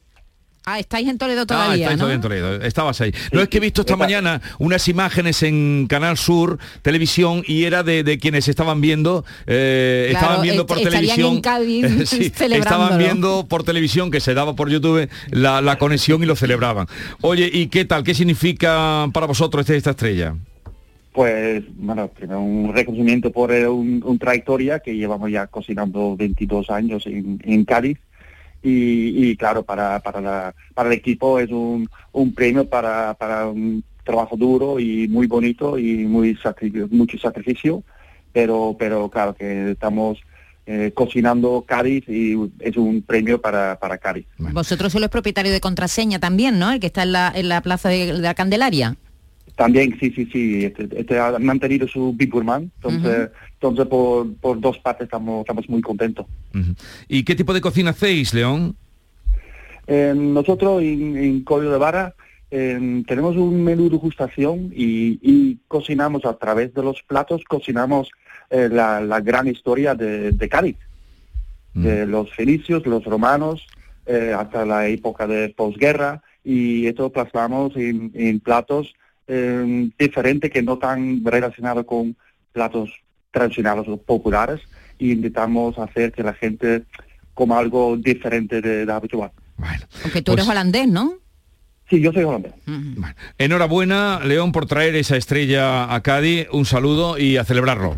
Ah, estáis en Toledo Ah, todavía, estáis ¿no? todavía en Toledo, estabas ahí. no es que he visto esta mañana unas imágenes en Canal Sur Televisión y era de, de quienes estaban viendo, eh, Claro, estaban viendo por est- televisión. en Cádiz Sí, celebrándolo. estaban viendo por televisión que se daba por YouTube la, la conexión y lo celebraban. Oye, ¿y qué tal? ¿Qué significa para vosotros este- esta estrella? Pues, bueno, primero un reconocimiento por eh, un, un trayectoria que llevamos ya cocinando 22 años en, en Cádiz. Y, y claro, para, para, la- para el equipo es un, un premio para, para un trabajo duro y muy bonito y muy sacri- mucho sacrificio, pero, pero claro que estamos eh, cocinando Cádiz y es un premio para, para Cádiz. Vosotros sois los propietarios de contraseña también, ¿no? El que está en la, en la plaza de la Candelaria. También, sí, sí, sí, este, este ha mantenido su Big Gourmand, entonces, entonces por, por dos partes estamos, estamos muy contentos. ¿Y qué tipo de cocina hacéis, León? Eh, nosotros en, en Código de Vara eh, tenemos un menú de degustación y, y cocinamos a través de los platos, cocinamos eh, la, la gran historia de, de Cádiz, de los fenicios, los romanos, eh, hasta la época de posguerra y esto plasmamos en, en platos eh, diferentes que no tan relacionados con platos tradicionales o populares y intentamos hacer que la gente coma algo diferente de, de habitual. Aunque tú eres Pues holandés, ¿no? Sí, yo soy holandés. Enhorabuena, León, por traer esa estrella a Cádiz. Un saludo y a celebrarlo.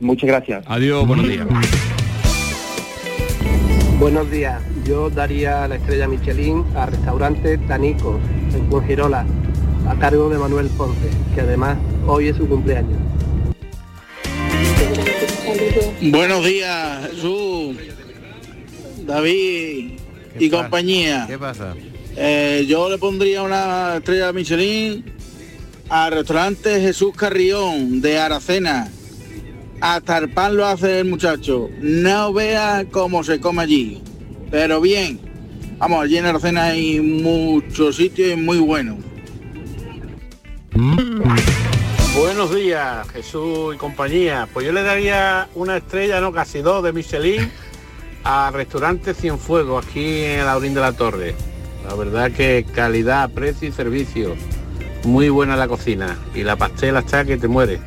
Muchas gracias. Adiós, buenos días. Buenos días. Yo daría la estrella Michelin al restaurante Tanicos en Fuengirola, a cargo de Manuel Ponce, que además hoy es su cumpleaños. Buenos días, Jesús, David y compañía. ¿Qué pasa? Eh, yo le pondría una estrella Michelin al restaurante Jesús Carrión de Aracena. Hasta el pan lo hace el muchacho. No vea cómo se come allí. Pero bien. Vamos, allí en Aracena hay muchos sitios y muy buenos. Buenos días, Jesús y compañía. Pues yo le daría una estrella, no casi dos, de Michelin al restaurante Cienfuegos, aquí en Laurín de la Torre. La verdad que calidad, precio y servicio. Muy buena la cocina. Y la pastela está que te muere.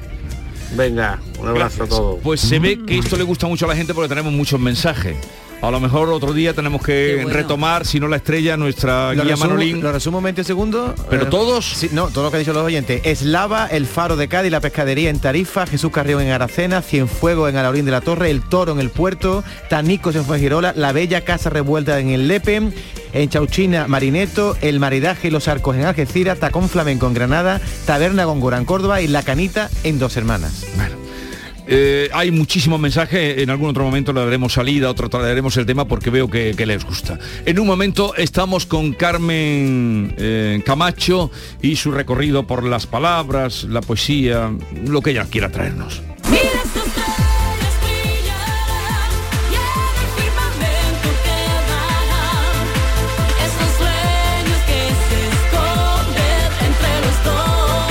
Venga, un abrazo a todos. Pues se ve que esto le gusta mucho a la gente porque tenemos muchos mensajes. A lo mejor otro día tenemos que retomar, si no la estrella, nuestra Lo guía resumo, Manolín. lo resumo en 20 segundos. ¿Pero Eh, todos? Sí, no, todo lo que han dicho los oyentes. Eslava, el Faro de Cádiz, la pescadería en Tarifa, Jesús Carrión en Aracena, Cienfuegos en Alaurín de la Torre, el Toro en el Puerto, Tanicos en Fuengirola, la Bella Casa Revuelta en el Lepe, en Chauchina, Marineto, el Maridaje y los Arcos en Algeciras, Tacón Flamenco en Granada, Taberna Góngora en Córdoba y La Canita en Dos Hermanas. Eh, hay muchísimos mensajes, en algún otro momento le daremos salida, otro traeremos el tema porque veo que, que les gusta. En un momento estamos con Carmen eh, Camacho y su recorrido por las palabras, la poesía, lo que ella quiera traernos.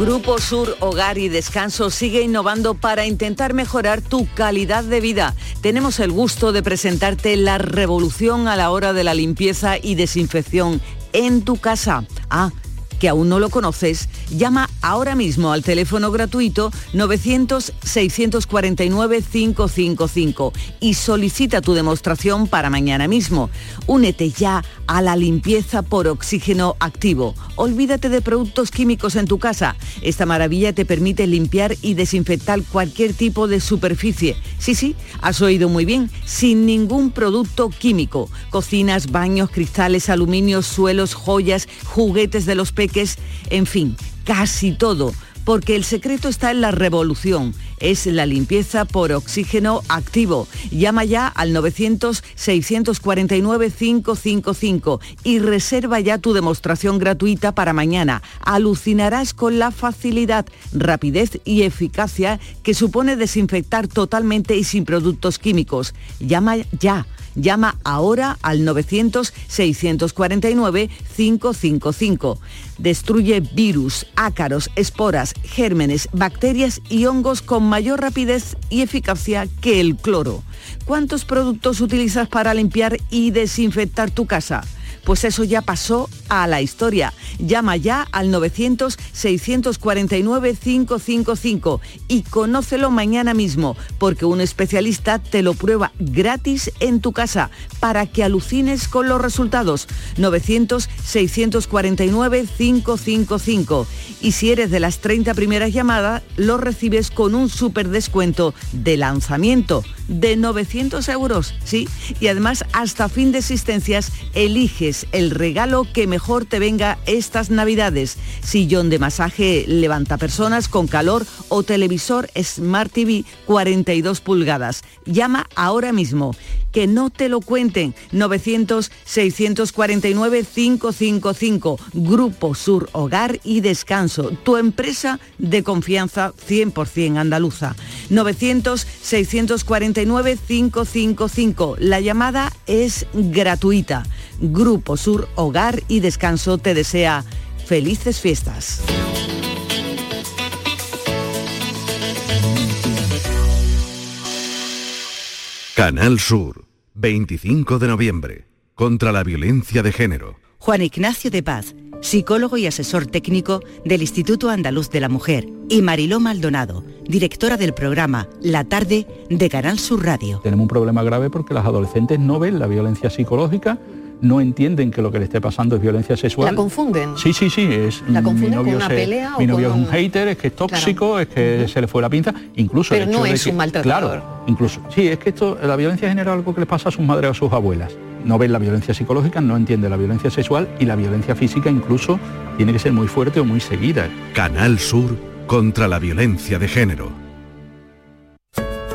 Grupo Sur Hogar y Descanso sigue innovando para intentar mejorar tu calidad de vida. Tenemos el gusto de presentarte la revolución a la hora de la limpieza y desinfección en tu casa. Ah, que aún no lo conoces, llama ahora mismo al teléfono gratuito 900-649-555 y solicita tu demostración para mañana mismo. Únete ya a la limpieza por oxígeno activo. Olvídate de productos químicos en tu casa. Esta maravilla te permite limpiar y desinfectar cualquier tipo de superficie. Sí, sí, has oído muy bien, sin ningún producto químico. Cocinas, baños, cristales, aluminio, suelos, joyas, juguetes de los peques, en fin, casi todo porque el secreto está en la revolución. Es la limpieza por oxígeno activo. Llama ya al 900-649-555 y reserva ya tu demostración gratuita para mañana. Alucinarás con la facilidad, rapidez y eficacia que supone desinfectar totalmente y sin productos químicos. Llama ya Llama ahora al 900-649-555. Destruye virus, ácaros, esporas, gérmenes, bacterias y hongos con mayor rapidez y eficacia que el cloro. ¿Cuántos productos utilizas para limpiar y desinfectar tu casa? Pues eso ya pasó a la historia. Llama ya al 900-649-555 y conócelo mañana mismo, porque un especialista te lo prueba gratis en tu casa para que alucines con los resultados. 900-649-555. Y si eres de las 30 primeras llamadas, lo recibes con un super descuento de lanzamiento de 900 euros, ¿sí? Y además, hasta fin de existencias, eliges el regalo que mejor te venga estas navidades. Sillón de masaje levanta personas con calor o televisor Smart TV 42 pulgadas. Llama ahora mismo. Que no te lo cuenten. 900-649-555. Grupo Sur Hogar y Descanso. Tu empresa de confianza 100% andaluza. 900-649-555. La llamada es gratuita. Grupo Sur Hogar y Descanso te desea felices fiestas. Canal Sur, 25 de noviembre, contra la violencia de género. Juan Ignacio de Paz, psicólogo y asesor técnico del Instituto Andaluz de la Mujer, y Mariló Maldonado, directora del programa La Tarde de Canal Sur Radio. Tenemos un problema grave porque las adolescentes no ven la violencia psicológica no entienden que lo que le esté pasando es violencia sexual. ¿La confunden? Sí, sí, sí. Es, ¿La confunden mi novio, con una se- pelea o mi novio con es un hater, es que es tóxico, es que se le fue la pinza. Incluso el Pero no de es que- un maltratador. Claro, incluso. Sí, es que esto, la violencia de género es algo que les pasa a sus madres o a sus abuelas. No ven la violencia psicológica, no entienden la violencia sexual y la violencia física incluso tiene que ser muy fuerte o muy seguida. Canal Sur contra la violencia de género.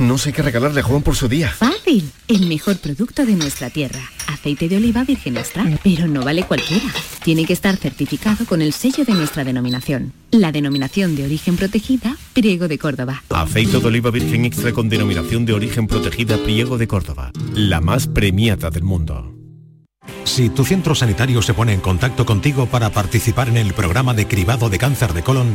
No sé qué regalarle a Juan por su día. Fácil, el mejor producto de nuestra tierra. Aceite de oliva virgen extra. Pero no vale cualquiera. Tiene que estar certificado con el sello de nuestra denominación. La denominación de origen protegida, Priego de Córdoba. Aceite de oliva virgen extra con denominación de origen protegida Priego de Córdoba. La más premiada del mundo. Si tu centro sanitario se pone en contacto contigo para participar en el programa de cribado de cáncer de colon,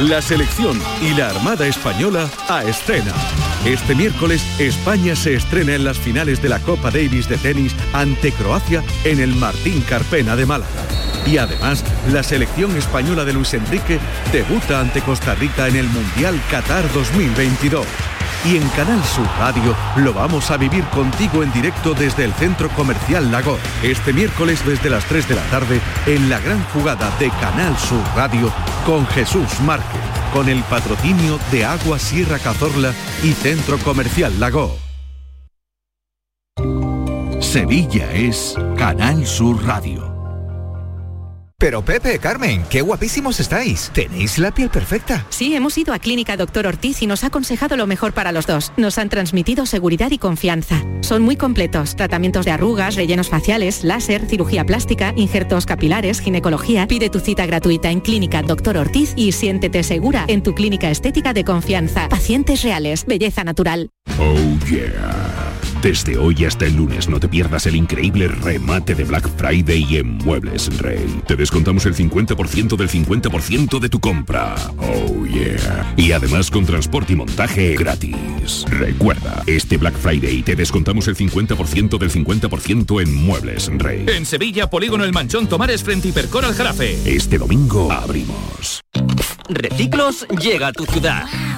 La selección y la Armada Española a escena. Este miércoles España se estrena en las finales de la Copa Davis de tenis ante Croacia en el Martín Carpena de Málaga. Y además, la selección española de Luis Enrique debuta ante Costa Rica en el Mundial Qatar 2022. Y en Canal Sur Radio lo vamos a vivir contigo en directo desde el Centro Comercial Lago. Este miércoles desde las 3 de la tarde en la gran jugada de Canal Sur Radio con Jesús Márquez, con el patrocinio de Agua Sierra Cazorla y Centro Comercial Lago. Sevilla es Canal Sur Radio. Pero Pepe, Carmen, qué guapísimos estáis. Tenéis la piel perfecta. Sí, hemos ido a Clínica Doctor Ortiz y nos ha aconsejado lo mejor para los dos. Nos han transmitido seguridad y confianza. Son muy completos. Tratamientos de arrugas, rellenos faciales, láser, cirugía plástica, injertos capilares, ginecología. Pide tu cita gratuita en Clínica Doctor Ortiz y siéntete segura en tu clínica estética de confianza. Pacientes reales, belleza natural. Oh yeah. Desde hoy hasta el lunes no te pierdas el increíble remate de Black Friday en Muebles Rey. Te descontamos el 50% del 50% de tu compra. Oh yeah. Y además con transporte y montaje gratis. Recuerda, este Black Friday te descontamos el 50% del 50% en Muebles Rey. En Sevilla, Polígono El Manchón Tomares frente Hipercor al Jarafe. Este domingo abrimos. Reciclos llega a tu ciudad.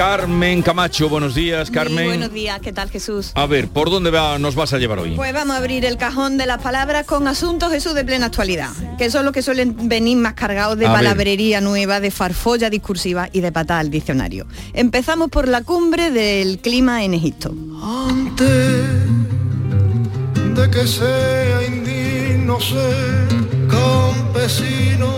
Carmen Camacho. Buenos días, Carmen. Muy buenos días, ¿qué tal Jesús? A ver, ¿por dónde va- nos vas a llevar hoy? Pues vamos a abrir el cajón de las palabras con asuntos Jesús de plena actualidad, que son los que suelen venir más cargados de A ver. palabrería nueva, de farfolla discursiva y de patada al diccionario. Empezamos por la cumbre del clima en Egipto. de que sea indigno ser campesino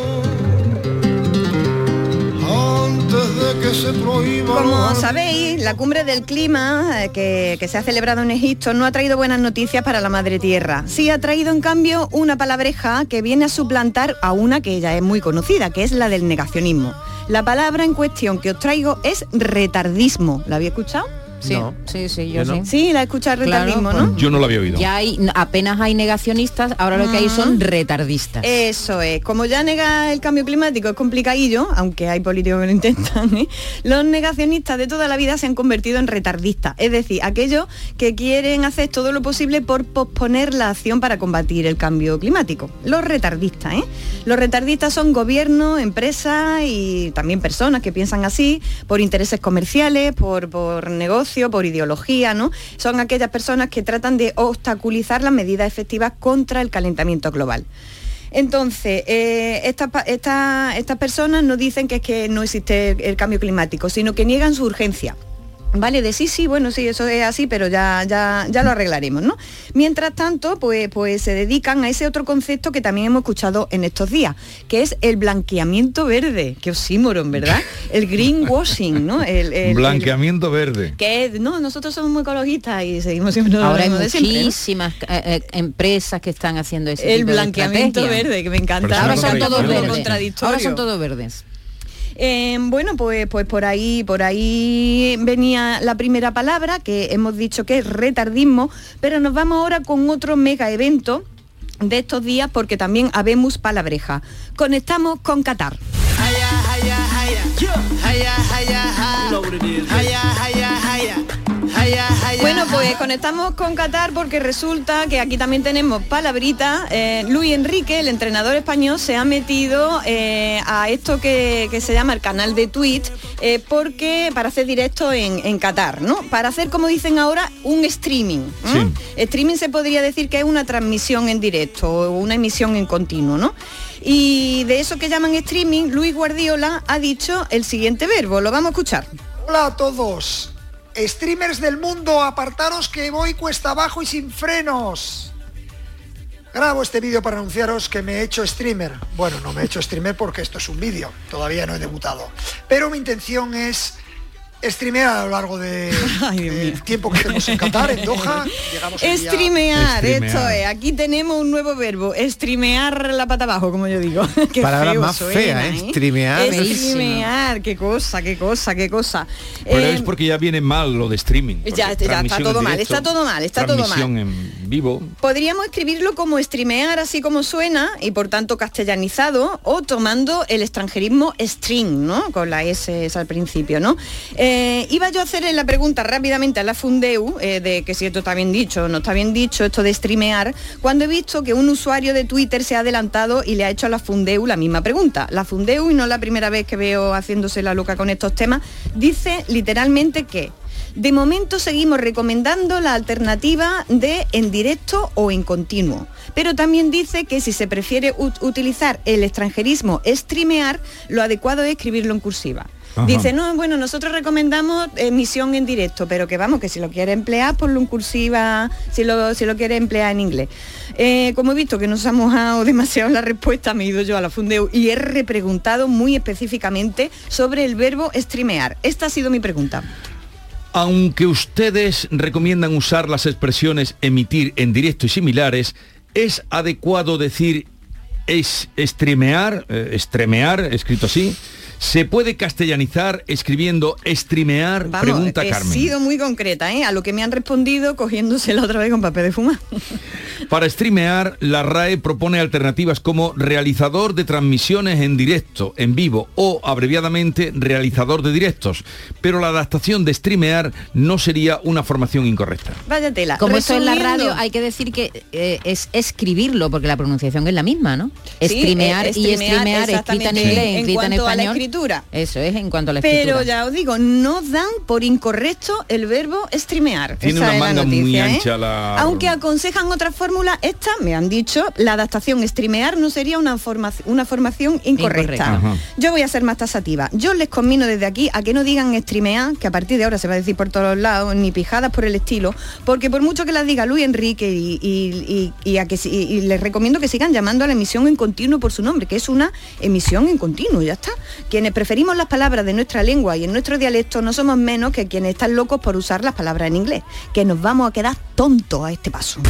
antes de que se prohíba Como sabéis, la cumbre del clima eh, que, que se ha celebrado en Egipto no ha traído buenas noticias para la madre tierra. Sí ha traído en cambio una palabreja que viene a suplantar a una que ya es muy conocida, que es la del negacionismo. La palabra en cuestión que os traigo es retardismo. ¿La había escuchado? Sí, sí, sí, yo, sí. Sí, la he escuchado Claro, retardismo, pues ¿no? Yo no lo había oído. Ya hay, apenas hay negacionistas, ahora lo que hay son retardistas. Eso es, como ya nega el cambio climático es complicadillo, aunque hay políticos que lo intentan, ¿eh? los negacionistas de toda la vida se han convertido en retardistas, es decir, aquellos que quieren hacer todo lo posible por posponer la acción para combatir el cambio climático. Los retardistas, ¿eh? Los retardistas son gobiernos, empresas y también personas que piensan así por intereses comerciales, por, por por ideología, ¿no? Son aquellas personas que tratan de obstaculizar las medidas efectivas contra el calentamiento global. Entonces, eh, estas personas no dicen que es que no existe el cambio climático, sino que niegan su urgencia. Vale, de sí, sí, bueno, sí, eso es así, pero ya, ya, ya lo arreglaremos, ¿no? Mientras tanto, pues, pues se dedican a ese otro concepto que también hemos escuchado en estos días, que es el blanqueamiento verde, que oxímoron, ¿verdad? El greenwashing, ¿no? El, el- el- Blanqueamiento verde. que es, no, nosotros somos muy ecologistas y seguimos siempre Ahora hay de siempre, ¿no? muchísimas eh, eh, empresas que están haciendo ese El tipo de blanqueamiento verde, que me encanta. Ahora son todos verdes. Ahora son todos verdes. Eh, bueno, pues, pues por ahí, por ahí venía la primera palabra, que hemos dicho que es retardismo, pero nos vamos ahora con otro mega evento de estos días porque también habemos palabreja. Conectamos con Qatar. Bueno, pues conectamos con Qatar porque resulta que aquí también tenemos palabrita. Eh, Luis Enrique, el entrenador español, se ha metido eh, a esto que, que se llama el canal de Twitch eh, porque para hacer directo en, en Qatar, ¿no? Para hacer, como dicen ahora, un streaming. ¿eh? Streaming se podría decir que es una transmisión en directo o una emisión en continuo, ¿no? Y de eso que llaman streaming, Luis Guardiola ha dicho el siguiente verbo. Lo vamos a escuchar. Hola a todos. Streamers del mundo, apartaros que voy cuesta abajo y sin frenos. Grabo este vídeo para anunciaros que me he hecho streamer. Bueno, no me he hecho streamer porque esto es un vídeo, todavía no he debutado. Pero mi intención es streamear a lo largo de- del tiempo que estemos en Qatar, en Doha. Llegamos Streamear, esto es. Aquí tenemos un nuevo verbo. Streamear la pata abajo, como yo digo. Qué Palabra feo más suena, fea, ¿eh? Streamear. Streamear, qué cosa, qué cosa, qué cosa. Pero Eh, es porque ya viene mal lo de streaming. Ya, ya está todo mal, está todo mal, está todo mal. en Podríamos escribirlo como streamear así como suena y por tanto castellanizado o tomando el extranjerismo string, ¿no? Con la S al principio, ¿no? Eh, iba yo a hacerle la pregunta rápidamente a la Fundeu eh, de que si esto está bien dicho o no está bien dicho, esto de streamear, cuando he visto que un usuario de Twitter se ha adelantado y le ha hecho a la Fundeu la misma pregunta. La Fundeu, y no la primera vez que veo haciéndose la loca con estos temas, dice literalmente que de momento seguimos recomendando la alternativa de en directo o en continuo. Pero también dice que si se prefiere ut- utilizar el extranjerismo streamear, lo adecuado es escribirlo en cursiva. Ajá. Dice, no, bueno, nosotros recomendamos emisión en directo, pero que vamos, que si lo quiere emplear, ponlo en cursiva, si lo, si lo quiere emplear en inglés. Eh, como he visto que nos ha mojado demasiado la respuesta, me he ido yo a la Fundeu y he repreguntado muy específicamente sobre el verbo streamear. Esta ha sido mi pregunta. Aunque ustedes recomiendan usar las expresiones emitir en directo y similares, es adecuado decir es streamear, eh, streamear, escrito así. ¿Se puede castellanizar escribiendo streamear? Vamos, Pregunta he Carmen. sido muy concreta, ¿eh? A lo que me han respondido cogiéndosela otra vez con papel de fumar. Para streamear, la RAE propone alternativas como realizador de transmisiones en directo, en vivo o, abreviadamente, realizador de directos. Pero la adaptación de streamear no sería una formación incorrecta. Vaya tela. Como eso en la radio, hay que decir que eh, es escribirlo, porque la pronunciación es la misma, ¿no? Sí, Streamear eh, y streamear, streamear, escrita en inglés, escrita en cuanto a la español. Escritura. Eso es en cuanto a la escritura. Pero ya os digo, no dan por incorrecto el verbo streamear. Tiene Esa una es la manga muy noticia, ¿eh? ancha la... Aunque aconsejan otra fórmula, esta me han dicho, la adaptación streamear no sería una, forma- una formación incorrecta. Yo voy a ser más tasativa. Yo les conmino desde aquí a que no digan streamear, que a partir de ahora se va a decir por todos lados, ni pijadas por el estilo, porque por mucho que las diga Luis Enrique y, y- y- y a que, les recomiendo que sigan llamando a la emisión en continuo por su nombre, que es una emisión en continuo, ya está. Quienes preferimos las palabras de nuestra lengua y en nuestro dialecto no somos menos que quienes están locos por usar las palabras en inglés, que nos vamos a quedar tontos a este paso.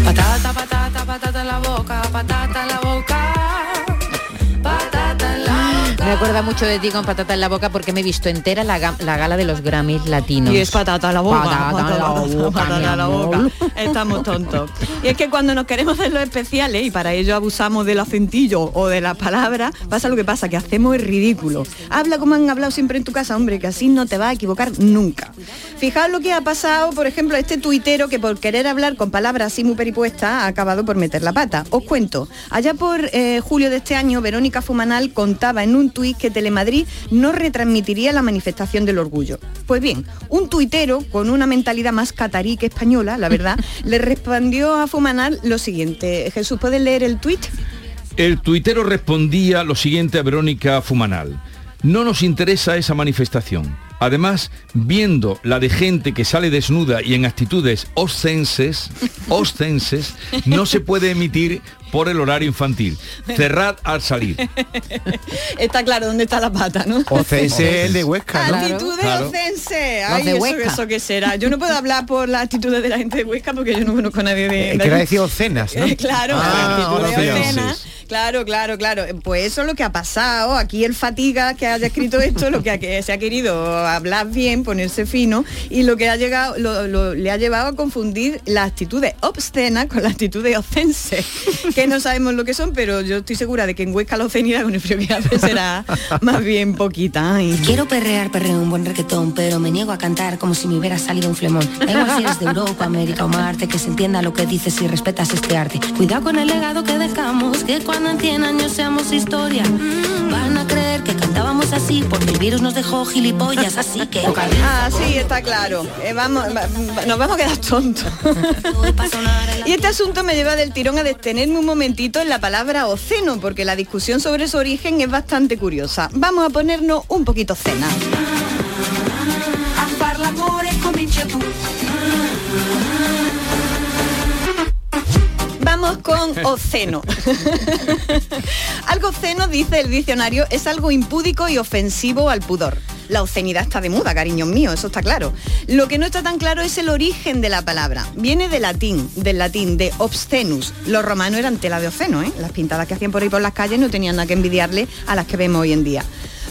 Me acuerda mucho de ti con patata en la boca porque me he visto entera la, ga- la gala de los Grammys latinos. Y es patata a la boca, Patata, patata, en la boca, patata la boca. Estamos tontos. Y es que cuando nos queremos hacer los especiales y para ello abusamos del acentillo o de las palabras, pasa lo que pasa, que hacemos el ridículo. Habla como han hablado siempre en tu casa, hombre, que así no te vas a equivocar nunca. Fijaos lo que ha pasado, por ejemplo, a este tuitero que por querer hablar con palabras así muy peripuestas ha acabado por meter la pata. Os cuento, allá por eh, julio de este año, Verónica Fumanal contaba en un tuit que Telemadrid no retransmitiría la manifestación del orgullo. Pues bien, un tuitero con una mentalidad más catarí que española, la verdad, le respondió a Fumanal lo siguiente. Jesús, ¿puedes leer el tuit? El tuitero respondía lo siguiente a Verónica Fumanal. No nos interesa esa manifestación. Además, viendo la de gente que sale desnuda y en actitudes oscenses, oscenses, no se puede emitir por el horario infantil. Cerrad al salir. Está claro dónde está la pata, ¿no? Ocense el de Huesca, ¿no? Actitudes Claro. ocense. Ay, de eso, qué será. Yo no puedo hablar por las actitudes de la gente de Huesca porque yo no conozco a nadie de... Eh, de que decir ocenas, ¿no? Claro, Ah, actitudes ocenas. Claro, claro, claro. Pues eso es lo que ha pasado. Aquí el fatiga que haya escrito esto, lo que, ha- que se ha querido hablar bien, ponerse fino, y lo que ha llegado, lo- lo- le ha llevado a confundir las actitudes obscenas con las actitudes ocenses, que no sabemos lo que son, pero yo estoy segura de que en Huesca la obscenidad con el frío que hace será más bien poquita. Ay. Quiero perrear, perreo un buen reggaetón, pero me niego a cantar como si me hubiera salido un flemón. Da igual si eres de Europa, América o Marte, que se entienda lo que dices si respetas este arte. Cuidado con el legado que dejamos, que cuando en 100 años seamos historia, van a creer que cantábamos así porque el virus nos dejó gilipollas, así que... Ah, sí, está claro. Eh, vamos, va- va- nos vamos a quedar tontos. y este asunto me lleva del tirón a detenerme un momentito en la palabra oceno, porque la discusión sobre su origen es bastante curiosa. Vamos a ponernos un poquito cena. Vamos con oceno. algo oceno, dice el diccionario, es algo impúdico y ofensivo al pudor. La obscenidad está de moda, cariños míos, eso está claro. Lo que no está tan claro es el origen de la palabra. Viene de latín, del latín, de obscenus. Los romanos eran tela de oceno, ¿eh? Las pintadas que hacían por ahí por las calles no tenían nada que envidiarle a las que vemos hoy en día.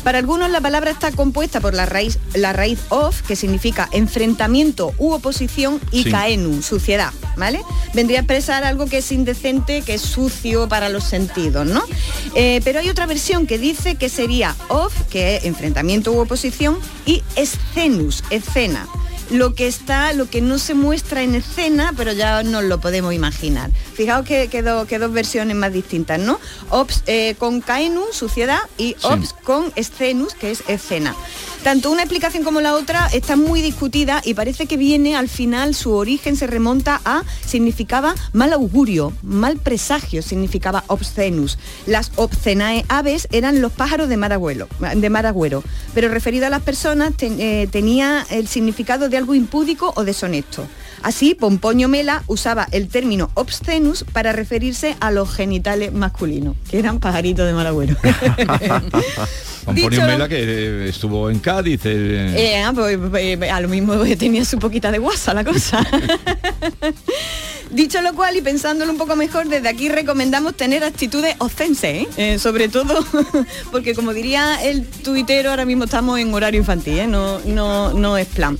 Para algunos la palabra está compuesta por la raíz, la raíz of, que significa enfrentamiento u oposición, y Sí. caenu, suciedad, ¿vale? Vendría a expresar algo que es indecente, que es sucio para los sentidos, ¿no? Eh, pero hay otra versión que dice que sería of, que es enfrentamiento u oposición, y escenus, escena. Lo que está, lo que no se muestra en escena, pero ya nos lo podemos imaginar. Fijaos que, que do- que dos versiones más distintas, ¿no? Ops eh, con caenu, suciedad, y ops con escenus, que es escena. Tanto una explicación como la otra está muy discutida y parece que viene al final, su origen se remonta a, significaba mal augurio, mal presagio, significaba obscenus. Las obscenae aves eran los pájaros de mar agüero, de mar agüero, pero referido a las personas ten- eh, tenía el significado de algo impúdico o deshonesto. Así, Pomponio Mela usaba el término obscenus para referirse a los genitales masculinos, que eran pajaritos de mar agüero. Antonio Dicho- Mela que eh, estuvo en Cádiz. eh, Eh, ah, pues, a lo mismo tenía su poquita de guasa la cosa. Dicho lo cual y pensándolo un poco mejor, desde aquí recomendamos tener actitudes ocenses, ¿eh? Eh, sobre todo porque como diría el tuitero, ahora mismo estamos en horario infantil, ¿eh? no, no, no es plan.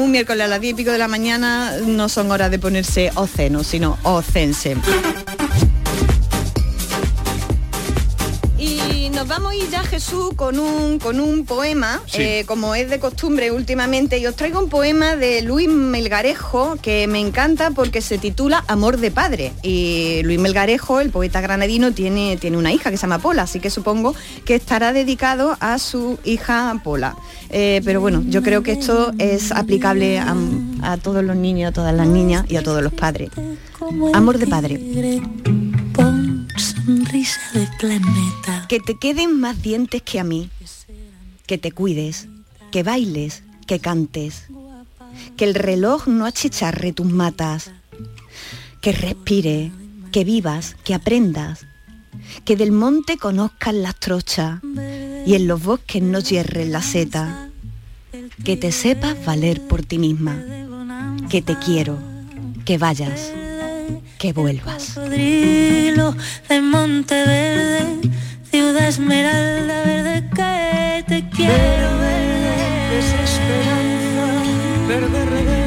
Un miércoles a las 10 y pico de la mañana no son horas de ponerse oceno, sino ocense. Nos vamos a ir ya, Jesús, con un, con un poema, Sí. eh, como es de costumbre últimamente, y os traigo un poema de Luis Melgarejo que me encanta porque se titula Amor de Padre. Y Luis Melgarejo, el poeta granadino, tiene, tiene una hija que se llama Pola, así que supongo que estará dedicado a su hija Pola. Eh, pero bueno, yo creo que esto es aplicable a, a todos los niños, a todas las niñas y a todos los padres. Amor de Padre. Que te queden más dientes que a mí. Que te cuides, que bailes, que cantes. Que el reloj no achicharre tus matas. Que respire, que vivas, que aprendas. Que del monte conozcas las trochas y en los bosques no hierren la seta. Que te sepas valer por ti misma. Que te quiero, que vayas, que vuelvas. De Monteverde, ciudad esmeralda verde que te quiero verde, desesperanza, verde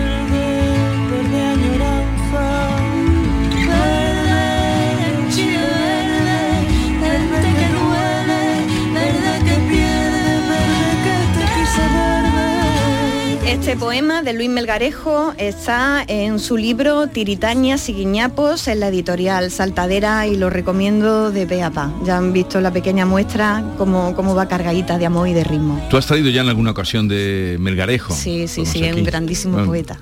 Este poema de Luis Melgarejo está en su libro Tiritañas y Guiñapos en la editorial Saltadera y lo recomiendo de pe a pa. Ya han visto la pequeña muestra cómo, cómo va cargadita de amor y de ritmo. ¿Tú has traído ya en alguna ocasión de Melgarejo? Sí, sí, sí, es un grandísimo Bueno. poeta.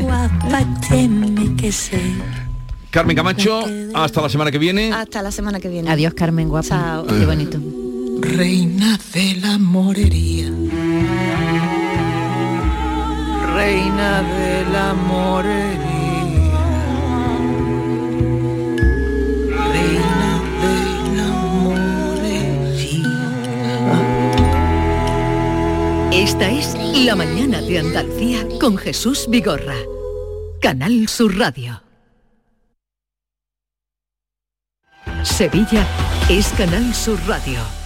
Guapa tiene que ser. Carmen Camacho, hasta la semana que viene. Hasta la semana que viene. Adiós, Carmen, guapa. Chao. Qué bonito. Reina de la morería. Reina de la morería. Reina de la. Esta es La mañana de Andalucía con Jesús Vigorra. Canal Sur Radio. Sevilla es Canal Sur Radio.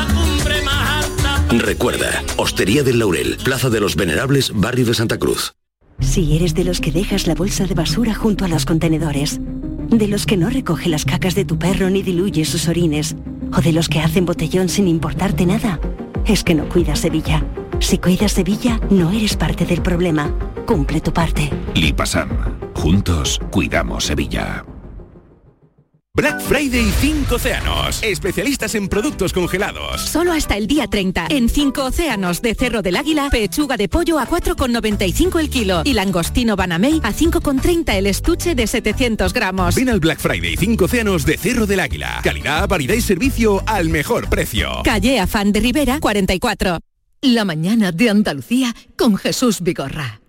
Recuerda, Hostería del Laurel, Plaza de los Venerables, Barrio de Santa Cruz. Si eres de los que dejas la bolsa de basura junto a los contenedores, de los que no recoge las cacas de tu perro ni diluye sus orines, o de los que hacen botellón sin importarte nada, es que no cuidas Sevilla. Si cuidas Sevilla, no eres parte del problema. Cumple tu parte. Lipasam. Juntos cuidamos Sevilla. Black Friday 5 Océanos. Especialistas en productos congelados. Solo hasta el día 30. En 5 océanos de Cerro del Águila, pechuga de pollo a 4,95 el kilo y langostino Banamey a 5,30 el estuche de 700 gramos. Ven al Black Friday 5 Océanos de Cerro del Águila. Calidad, variedad y servicio al mejor precio. Calle Afán de Rivera 44. La mañana de Andalucía con Jesús Vigorra.